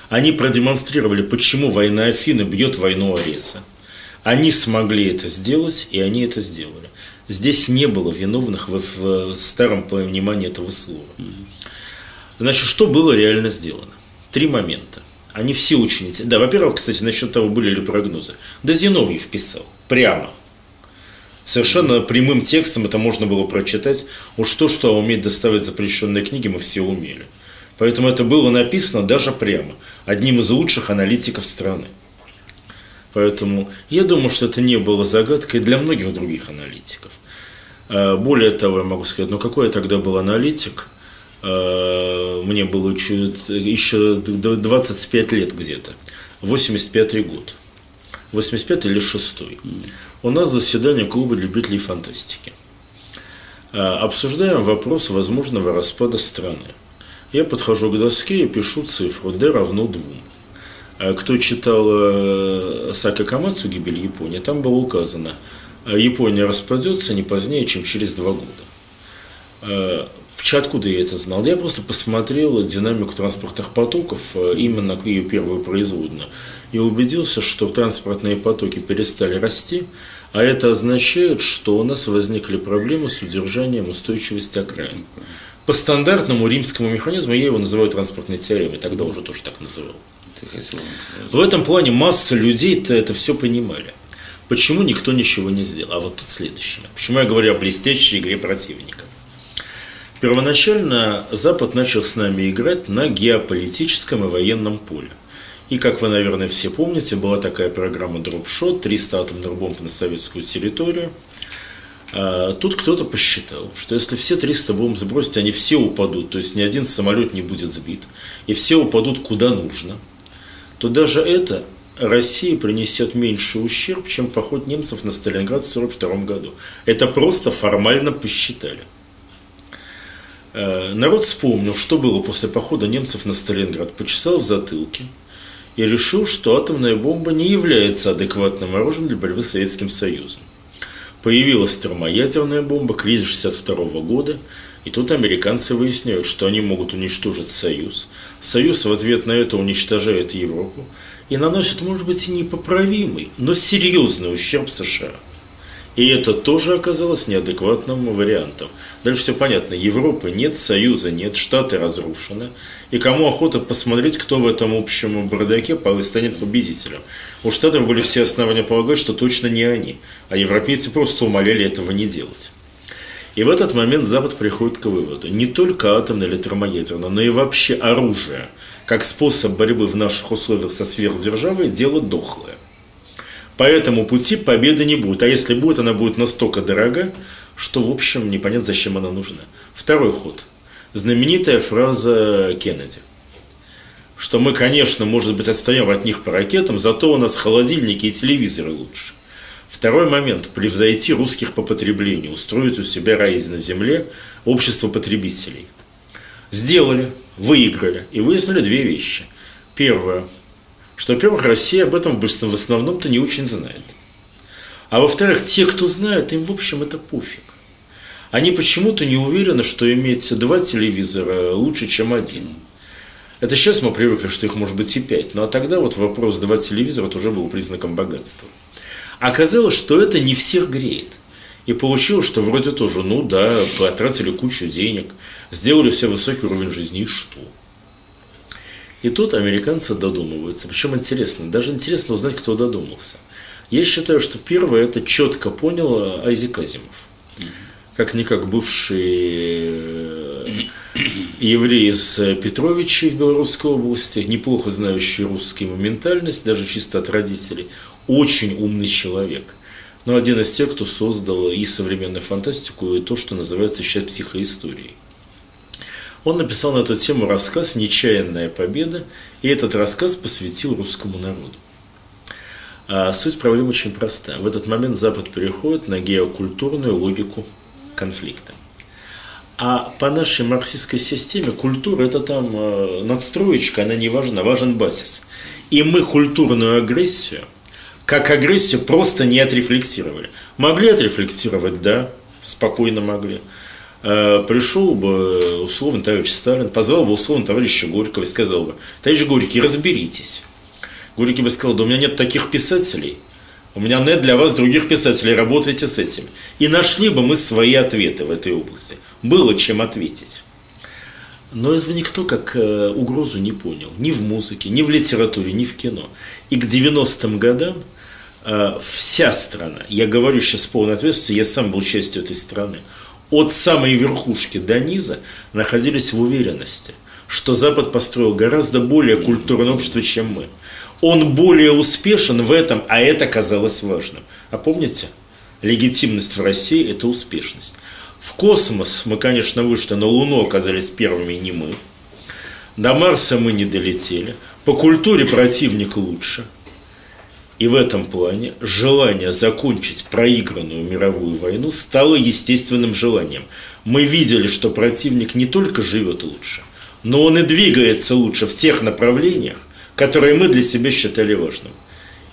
Они продемонстрировали, почему война Афины бьет войну Ареса. Они смогли это сделать, и они это сделали. Здесь не было виновных в, старом понимании этого слова. Значит, что было реально сделано? Три момента. Они все очень. Да, во-первых, кстати, насчет того, были ли прогнозы. Да Зиновьев писал. Прямо. Совершенно прямым текстом это можно было прочитать. Уж то, что уметь доставать запрещенные книги, мы все умели. Поэтому это было написано даже прямо. Одним из лучших аналитиков страны. Поэтому я думаю, что это не было загадкой для многих других аналитиков. А, более того, я могу сказать, ну какой я тогда был аналитик, а, мне было чуть, еще 25 лет где-то, 85 год, 85 или 6 У нас заседание клуба любителей фантастики. А, обсуждаем вопрос возможного распада страны. Я подхожу к доске и пишу цифру d равно 2. А кто читал э, Сака Камацу «Гибель Японии», там было указано, Япония распадется не позднее, чем через два года. Э, откуда я это знал? Я просто посмотрел динамику транспортных потоков, именно ее первую производную, и убедился, что транспортные потоки перестали расти, а это означает, что у нас возникли проблемы с удержанием устойчивости окраин. По стандартному римскому механизму я его называю транспортной теоремой, тогда уже тоже так называл. В этом плане масса людей-то это все понимали. Почему никто ничего не сделал? А вот тут следующее. Почему я говорю о блестящей игре противника? Первоначально Запад начал с нами играть на геополитическом и военном поле. И, как вы, наверное, все помните, была такая программа «Дропшот», 300 атомных бомб на советскую территорию. А тут кто-то посчитал, что если все 300 бомб сбросить, они все упадут, то есть ни один самолет не будет сбит, и все упадут куда нужно – то даже это России принесет меньший ущерб, чем поход немцев на Сталинград в 1942 году. Это просто формально посчитали. Э, народ вспомнил, что было после похода немцев на Сталинград, почесал в затылке и решил, что атомная бомба не является адекватным оружием для борьбы с Советским Союзом. Появилась термоядерная бомба, кризис 1962 года – и тут американцы выясняют, что они могут уничтожить Союз. Союз в ответ на это уничтожает Европу и наносит, может быть, непоправимый, но серьезный ущерб США. И это тоже оказалось неадекватным вариантом. Дальше все понятно. Европы нет, Союза нет, Штаты разрушены. И кому охота посмотреть, кто в этом общем бардаке станет победителем. У Штатов были все основания полагать, что точно не они. А европейцы просто умоляли этого не делать. И в этот момент Запад приходит к выводу, не только атомное или термоядерное, но и вообще оружие, как способ борьбы в наших условиях со сверхдержавой, дело дохлое. По этому пути победы не будет. А если будет, она будет настолько дорога, что, в общем, непонятно, зачем она нужна. Второй ход. Знаменитая фраза Кеннеди. Что мы, конечно, может быть, отстаем от них по ракетам, зато у нас холодильники и телевизоры лучше. Второй момент – превзойти русских по потреблению, устроить у себя рай на земле общество потребителей. Сделали, выиграли и выяснили две вещи. Первое, что, во-первых, Россия об этом в основном-то не очень знает. А во-вторых, те, кто знают, им, в общем, это пофиг. Они почему-то не уверены, что иметь два телевизора лучше, чем один. Это сейчас мы привыкли, что их может быть и пять. Ну а тогда вот вопрос два телевизора тоже был признаком богатства. Оказалось, что это не всех греет. И получилось, что вроде тоже, ну да, потратили кучу денег, сделали все высокий уровень жизни, и что? И тут американцы додумываются. Причем интересно, даже интересно узнать, кто додумался. Я считаю, что первое это четко понял Айзек Азимов. Как-никак бывший э, еврей из Петровичей в Белорусской области, неплохо знающий русский моментальность, даже чисто от родителей, очень умный человек. Но один из тех, кто создал и современную фантастику, и то, что называется сейчас психоисторией. Он написал на эту тему рассказ «Нечаянная победа», и этот рассказ посвятил русскому народу. А суть проблемы очень проста. В этот момент Запад переходит на геокультурную логику конфликта. А по нашей марксистской системе культура – это там э, надстроечка, она не важна, важен базис. И мы культурную агрессию, как агрессию, просто не отрефлексировали. Могли отрефлексировать, да, спокойно могли. Э, пришел бы условно товарищ Сталин, позвал бы условно товарища Горького и сказал бы, товарищ Горький, разберитесь. Горький бы сказал, да у меня нет таких писателей, у меня нет для вас других писателей, работайте с этими. И нашли бы мы свои ответы в этой области. Было чем ответить. Но этого никто как э, угрозу не понял. Ни в музыке, ни в литературе, ни в кино. И к 90-м годам э, вся страна, я говорю сейчас с полной ответственностью, я сам был частью этой страны, от самой верхушки до низа находились в уверенности, что Запад построил гораздо более культурное общество, чем мы. Он более успешен в этом, а это казалось важным. А помните, легитимность в России – это успешность. В космос мы, конечно, вышли, на Луну оказались первыми не мы. До Марса мы не долетели. По культуре противник лучше – и в этом плане желание закончить проигранную мировую войну стало естественным желанием. Мы видели, что противник не только живет лучше, но он и двигается лучше в тех направлениях, которые мы для себя считали важным.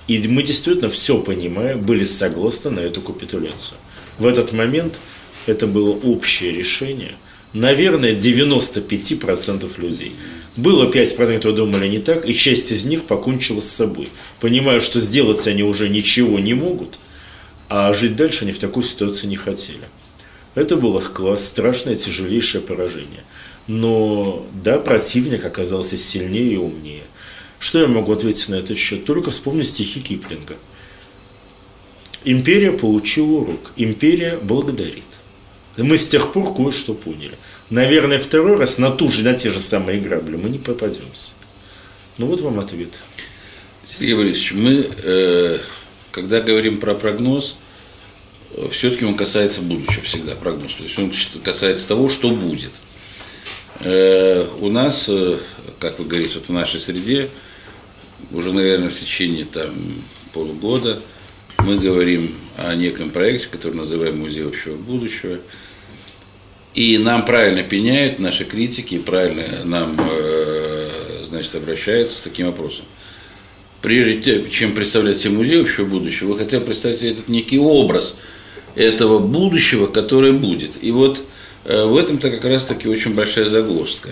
И мы действительно все понимая, были согласны на эту капитуляцию. В этот момент это было общее решение, наверное, 95% людей. Было 5%, кто думали не так, и часть из них покончила с собой, понимая, что сделать они уже ничего не могут, а жить дальше они в такой ситуации не хотели. Это было класс, страшное, тяжелейшее поражение. Но да, противник оказался сильнее и умнее. Что я могу ответить на этот счет? Только вспомнить стихи Киплинга. Империя получила урок, империя благодарит. Мы с тех пор кое-что поняли наверное, второй раз на ту же, на те же самые грабли мы не попадемся. Ну вот вам ответ. Сергей Борисович, мы, э, когда говорим про прогноз, э, все-таки он касается будущего всегда, прогноз. То есть он касается того, что будет. Э, у нас, как вы говорите, вот в нашей среде, уже, наверное, в течение там, полугода мы говорим о неком проекте, который называем «Музей общего будущего», и нам правильно пеняют наши критики, правильно нам э, значит, обращаются с таким вопросом. Прежде чем представлять себе музей общего будущего, вы хотя бы представить этот некий образ этого будущего, которое будет. И вот э, в этом-то как раз-таки очень большая загвоздка.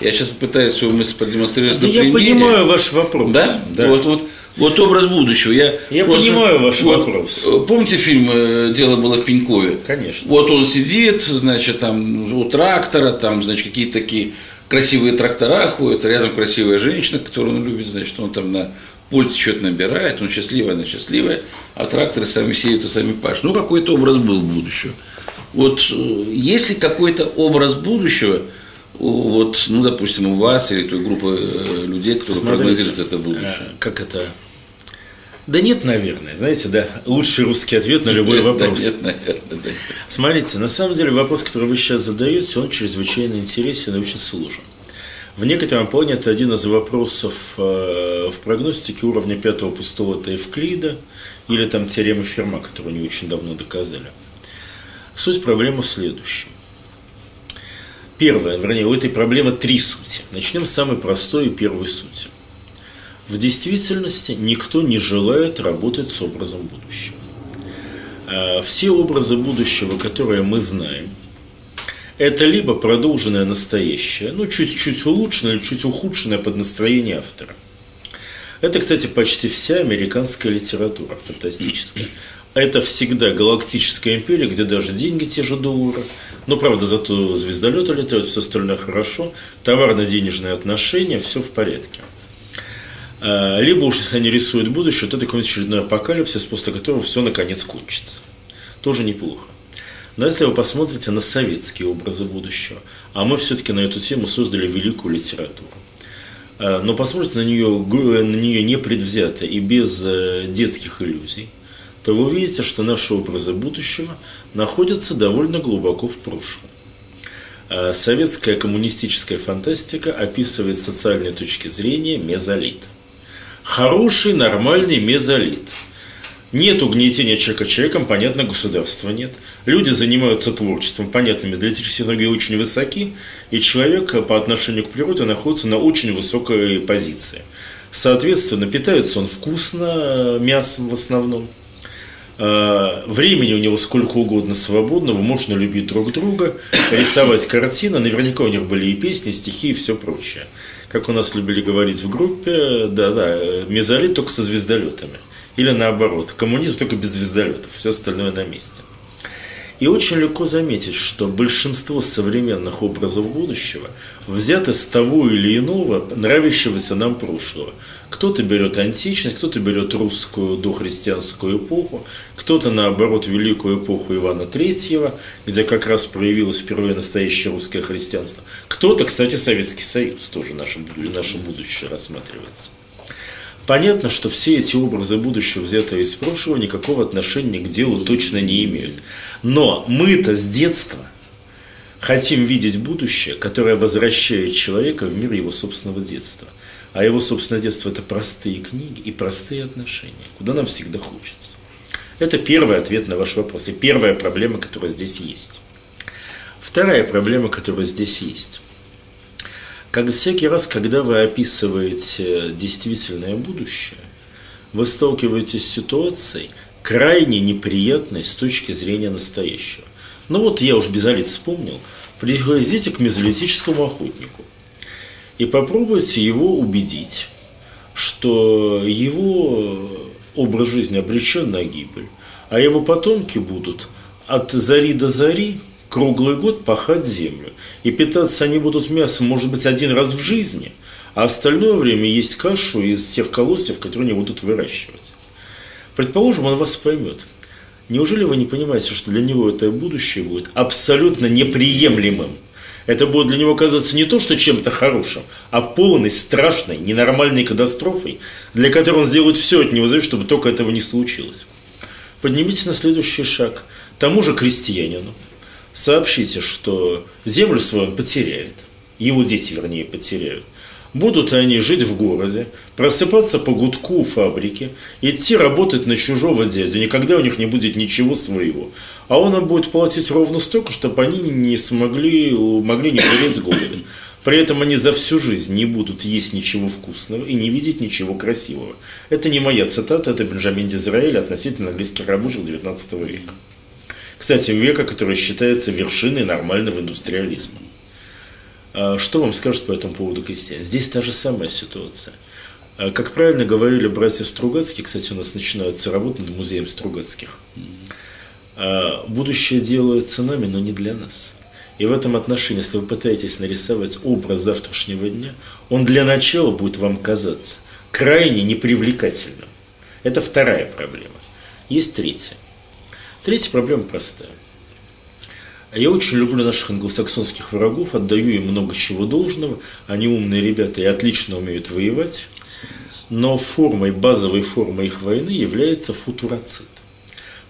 Я сейчас попытаюсь свою мысль продемонстрировать. Да я понимаю ваш вопрос. Да? да. Вот, вот вот образ будущего. Я, я просто, понимаю ваш вот, вопрос. Э, помните фильм э, «Дело было в Пенькове»? Конечно. Вот он сидит, значит, там у трактора, там, значит, какие-то такие красивые трактора ходят, а рядом красивая женщина, которую он любит, значит, он там на пульте что-то набирает, он счастливая, она счастливая, а тракторы сами сеют и сами пашут. Ну, какой-то образ был будущего. Вот э, есть ли какой-то образ будущего, вот, ну, допустим, у вас или той группы людей, которые Смотрите, прогнозируют это будущее? Как это да нет, наверное. Знаете, да, лучший русский ответ на любой вопрос. Да нет, наверное, да. Смотрите, на самом деле вопрос, который вы сейчас задаете, он чрезвычайно интересен и очень сложен. В некотором плане это один из вопросов э, в прогностике уровня пятого пустого Евклида или там теоремы Ферма, которую они очень давно доказали. Суть проблемы в следующем. Первое, вернее, у этой проблемы три сути. Начнем с самой простой и первой сути. В действительности никто не желает работать с образом будущего. А все образы будущего, которые мы знаем, это либо продолженное настоящее, ну, чуть-чуть улучшенное или чуть ухудшенное под настроение автора. Это, кстати, почти вся американская литература фантастическая. это всегда галактическая империя, где даже деньги те же доллары. Но, правда, зато звездолеты летают, все остальное хорошо. Товарно-денежные отношения, все в порядке. А, либо уж если они рисуют будущее, то это какой-нибудь очередной апокалипсис, после которого все наконец кончится. Тоже неплохо. Но если вы посмотрите на советские образы будущего, а мы все-таки на эту тему создали великую литературу, а, но посмотрите на нее, на нее непредвзято и без э, детских иллюзий, то вы увидите, что наши образы будущего находятся довольно глубоко в прошлом. Советская коммунистическая фантастика описывает с социальной точки зрения мезолит. Хороший, нормальный мезолит – нет угнетения человека человеком, понятно, государства нет. Люди занимаются творчеством, понятно, металлические технологии очень высоки, и человек по отношению к природе находится на очень высокой позиции. Соответственно, питается он вкусно, мясом в основном. А, времени у него сколько угодно свободного, можно любить друг друга, рисовать картины, наверняка у них были и песни, стихи и все прочее. Как у нас любили говорить в группе, да-да, мезолит только со звездолетами. Или наоборот, коммунизм только без звездолетов, все остальное на месте. И очень легко заметить, что большинство современных образов будущего взяты с того или иного, нравящегося нам прошлого. Кто-то берет античность, кто-то берет русскую дохристианскую эпоху, кто-то, наоборот, великую эпоху Ивана Третьего, где как раз проявилось впервые настоящее русское христианство. Кто-то, кстати, Советский Союз тоже наше, наше будущее рассматривается. Понятно, что все эти образы будущего, взятые из прошлого, никакого отношения к делу точно не имеют. Но мы-то с детства хотим видеть будущее, которое возвращает человека в мир его собственного детства. А его собственное детство – это простые книги и простые отношения, куда нам всегда хочется. Это первый ответ на ваш вопрос и первая проблема, которая здесь есть. Вторая проблема, которая здесь есть. Как всякий раз, когда вы описываете действительное будущее, вы сталкиваетесь с ситуацией крайне неприятной с точки зрения настоящего. Ну вот я уж безолит вспомнил, приходите к мезолитическому охотнику и попробуйте его убедить, что его образ жизни обречен на гибель, а его потомки будут от зари до зари круглый год пахать землю. И питаться они будут мясом, может быть, один раз в жизни, а остальное время есть кашу из всех колосьев, которые они будут выращивать. Предположим, он вас поймет. Неужели вы не понимаете, что для него это будущее будет абсолютно неприемлемым? Это будет для него казаться не то, что чем-то хорошим, а полной, страшной, ненормальной катастрофой, для которой он сделает все от него, чтобы только этого не случилось. Поднимитесь на следующий шаг. Тому же крестьянину, сообщите, что землю свою он потеряет, его дети, вернее, потеряют. Будут они жить в городе, просыпаться по гудку фабрики, идти работать на чужого дядю, никогда у них не будет ничего своего. А он им будет платить ровно столько, чтобы они не смогли, могли не умереть с голода. При этом они за всю жизнь не будут есть ничего вкусного и не видеть ничего красивого. Это не моя цитата, это Бенджамин Дизраэль относительно английских рабочих XIX века. Кстати, века, который считается вершиной нормального индустриализма. А что вам скажут по этому поводу крестьяне? Здесь та же самая ситуация. А как правильно говорили братья Стругацкие, кстати, у нас начинается работа над музеем Стругацких. А будущее делается нами, но не для нас. И в этом отношении, если вы пытаетесь нарисовать образ завтрашнего дня, он для начала будет вам казаться крайне непривлекательным. Это вторая проблема. Есть третья. Третья проблема простая. Я очень люблю наших англосаксонских врагов, отдаю им много чего должного. Они умные ребята и отлично умеют воевать. Но формой, базовой формой их войны является футуроцид.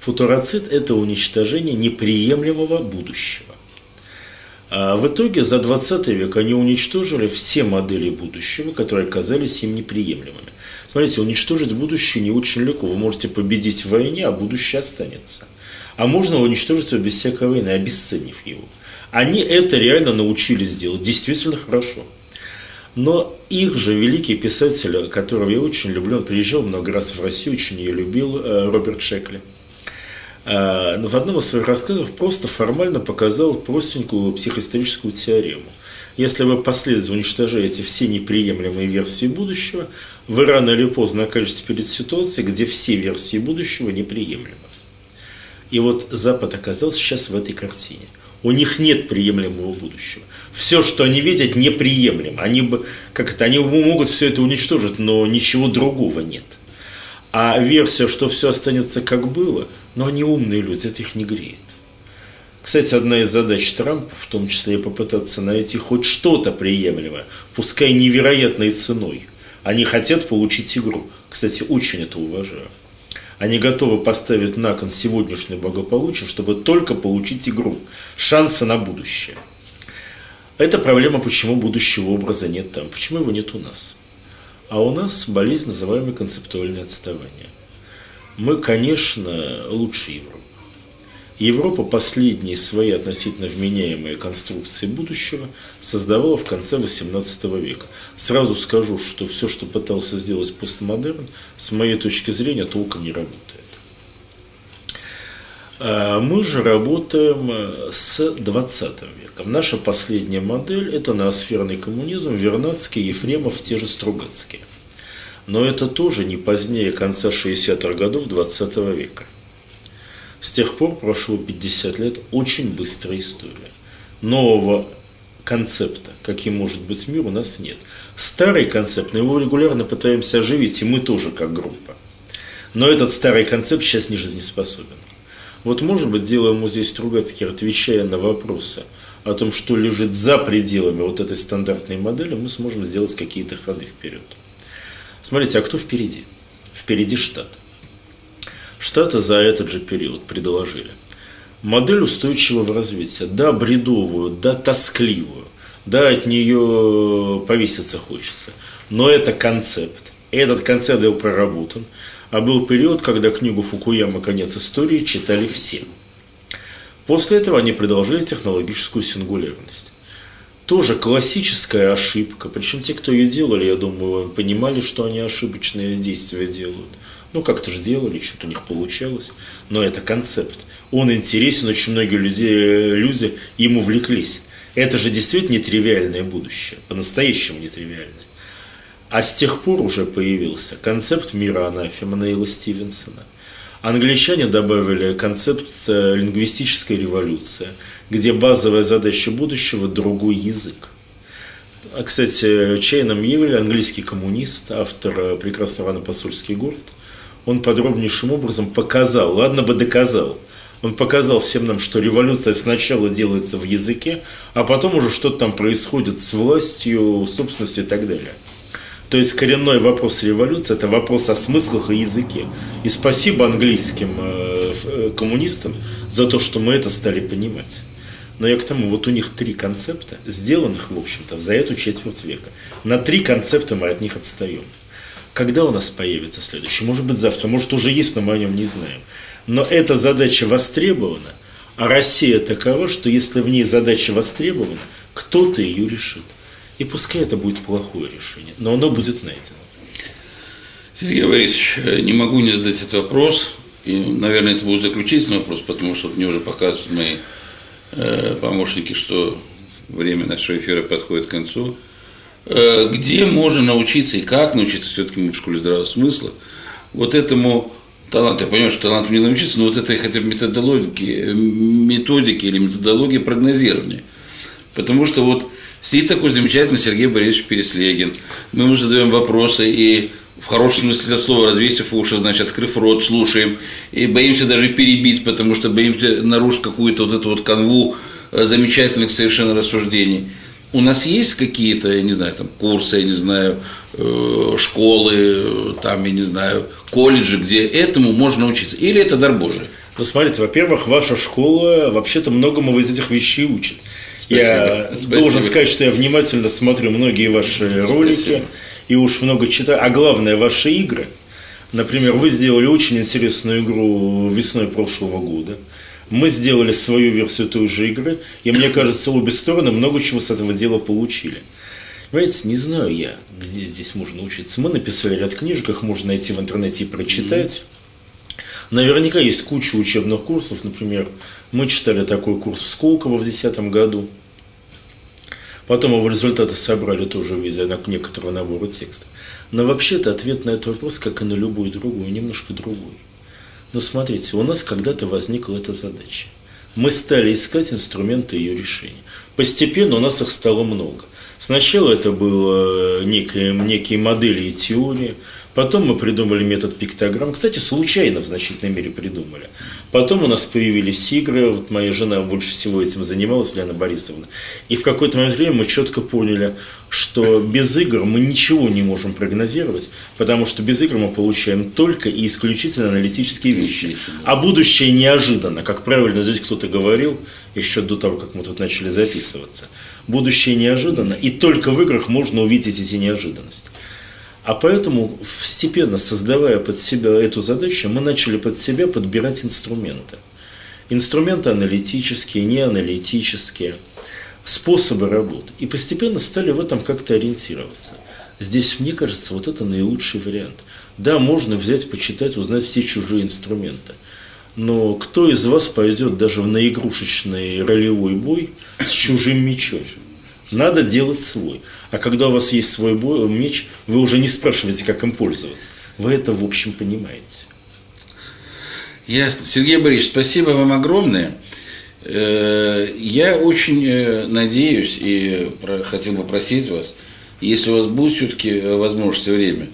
Футуроцид – это уничтожение неприемлемого будущего. А в итоге за 20 век они уничтожили все модели будущего, которые оказались им неприемлемыми. Смотрите, уничтожить будущее не очень легко. Вы можете победить в войне, а будущее останется. А можно уничтожить его без всякой войны, обесценив его. Они это реально научились делать, действительно хорошо. Но их же великий писатель, которого я очень люблю, он приезжал много раз в Россию, очень ее любил, э, Роберт Шекли. Э, в одном из своих рассказов просто формально показал простенькую психоисторическую теорему. Если вы последовательно уничтожаете все неприемлемые версии будущего, вы рано или поздно окажетесь перед ситуацией, где все версии будущего неприемлемы. И вот Запад оказался сейчас в этой картине. У них нет приемлемого будущего. Все, что они видят, неприемлемо. Они, бы, как это, они могут все это уничтожить, но ничего другого нет. А версия, что все останется как было, но они умные люди, это их не греет. Кстати, одна из задач Трампа, в том числе и попытаться найти хоть что-то приемлемое, пускай невероятной ценой. Они хотят получить игру. Кстати, очень это уважаю. Они готовы поставить на кон сегодняшнее благополучие, чтобы только получить игру, шансы на будущее. Это проблема, почему будущего образа нет там, почему его нет у нас. А у нас болезнь, называемая концептуальное отставание. Мы, конечно, лучше Европы. Европа последние свои относительно вменяемые конструкции будущего создавала в конце XVIII века. Сразу скажу, что все, что пытался сделать постмодерн, с моей точки зрения, толком не работает. А мы же работаем э, с XX веком. Наша последняя модель – это ноосферный коммунизм, Вернадский, Ефремов, те же Стругацкие. Но это тоже не позднее конца 60-х годов XX века. С тех пор прошло 50 лет, очень быстрая история. Нового концепта, каким может быть мир, у нас нет. Старый концепт, но его регулярно пытаемся оживить, и мы тоже как группа. Но этот старый концепт сейчас не жизнеспособен. Вот, может быть, делая музей Стругацкий, отвечая на вопросы о том, что лежит за пределами вот этой стандартной модели, мы сможем сделать какие-то ходы вперед. Смотрите, а кто впереди? Впереди штат. Штаты за этот же период предложили модель устойчивого развития, да, бредовую, да, тоскливую, да, от нее повеситься хочется, но это концепт. Этот концепт был проработан, а был период, когда книгу Фукуяма «Конец истории» читали все. После этого они предложили технологическую сингулярность. Тоже классическая ошибка, причем те, кто ее делали, я думаю, понимали, что они ошибочные действия делают – ну, как-то же делали, что-то у них получалось. Но это концепт. Он интересен, очень многие люди, люди им увлеклись. Это же действительно нетривиальное будущее, по-настоящему нетривиальное. А с тех пор уже появился концепт мира анафема Нейла Стивенсона. Англичане добавили концепт э, лингвистической революции, где базовая задача будущего – другой язык. А, кстати, Чайном Евель, английский коммунист, автор э, прекрасного романа «Посольский город», он подробнейшим образом показал, ладно бы доказал, он показал всем нам, что революция сначала делается в языке, а потом уже что-то там происходит с властью, собственностью и так далее. То есть коренной вопрос революции – это вопрос о смыслах и языке. И спасибо английским э, э, коммунистам за то, что мы это стали понимать. Но я к тому, вот у них три концепта, сделанных, в общем-то, за эту четверть века. На три концепта мы от них отстаем. Когда у нас появится следующий? Может быть завтра, может уже есть, но мы о нем не знаем. Но эта задача востребована, а Россия такова, что если в ней задача востребована, кто-то ее решит. И пускай это будет плохое решение, но оно будет найдено. Сергей Борисович, не могу не задать этот вопрос. И, наверное, это будет заключительный вопрос, потому что мне уже показывают мои помощники, что время нашего эфира подходит к концу. Э, где можно научиться и как научиться, все-таки мы в школе здравого смысла, вот этому таланту, я понимаю, что таланту не научиться, но вот этой хотя бы методологии, методики или методологии прогнозирования. Потому что вот сидит такой замечательный Сергей Борисович Переслегин, мы ему задаем вопросы и в хорошем смысле этого слова, развесив уши, значит, открыв рот, слушаем, и боимся даже перебить, потому что боимся нарушить какую-то вот эту вот канву э, замечательных совершенно рассуждений у нас есть какие-то, я не знаю, там курсы, я не знаю, э, школы, там, я не знаю, колледжи, где этому можно учиться? Или это дар Божий? Ну, смотрите, во-первых, ваша школа вообще-то многому из этих вещей учит. Спасибо. Я Спасибо. должен сказать, что я внимательно смотрю многие ваши Спасибо. ролики и уж много читаю, а главное, ваши игры. Например, вы сделали очень интересную игру весной прошлого года – мы сделали свою версию той же игры, и мне кажется, обе стороны много чего с этого дела получили. Понимаете, не знаю я, где здесь можно учиться. Мы написали ряд книжек, их можно найти в интернете и прочитать. Наверняка есть куча учебных курсов. Например, мы читали такой курс Сколково в 2010 году. Потом его результаты собрали тоже в виде некоторого набора текстов. Но вообще-то ответ на этот вопрос, как и на любой другой, немножко другой. Но смотрите, у нас когда-то возникла эта задача. Мы стали искать инструменты ее решения. Постепенно у нас их стало много. Сначала это было некие, некие модели и теории, Потом мы придумали метод пиктограмм. Кстати, случайно в значительной мере придумали. Потом у нас появились игры. Вот моя жена больше всего этим занималась, Лена Борисовна. И в какой-то момент времени мы четко поняли, что без игр мы ничего не можем прогнозировать, потому что без игр мы получаем только и исключительно аналитические вещи. А будущее неожиданно, как правильно здесь кто-то говорил, еще до того, как мы тут начали записываться. Будущее неожиданно, и только в играх можно увидеть эти неожиданности. А поэтому, постепенно создавая под себя эту задачу, мы начали под себя подбирать инструменты. Инструменты аналитические, неаналитические, способы работы. И постепенно стали в этом как-то ориентироваться. Здесь, мне кажется, вот это наилучший вариант. Да, можно взять, почитать, узнать все чужие инструменты. Но кто из вас пойдет даже в наигрушечный ролевой бой с чужим мечом? Надо делать свой. А когда у вас есть свой меч, вы уже не спрашиваете, как им пользоваться. Вы это, в общем, понимаете. Ясно. Сергей Борисович, спасибо вам огромное. Э, я очень э, надеюсь и хотел бы просить вас, если у вас будет все-таки э, возможность и время,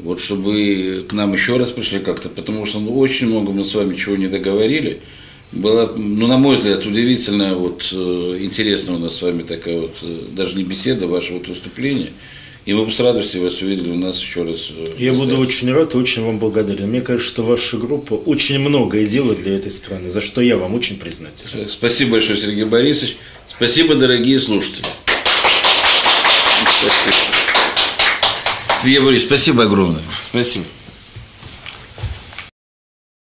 вот чтобы к нам еще раз пришли как-то, потому что ну, очень много мы с вами чего не договорили – была, ну, на мой взгляд, удивительно вот э, интересно у нас с вами такая вот, э, даже не беседа, ваше вот выступление. И мы бы с радостью вас увидели у нас еще раз. Э, Я буду очень рад и очень вам благодарен. Мне кажется, что ваша группа очень многое делает для этой страны, за что я вам очень признателен. Спасибо большое, Сергей Борисович. Спасибо, дорогие слушатели. Спасибо. Сергей Борисович, спасибо огромное. Спасибо.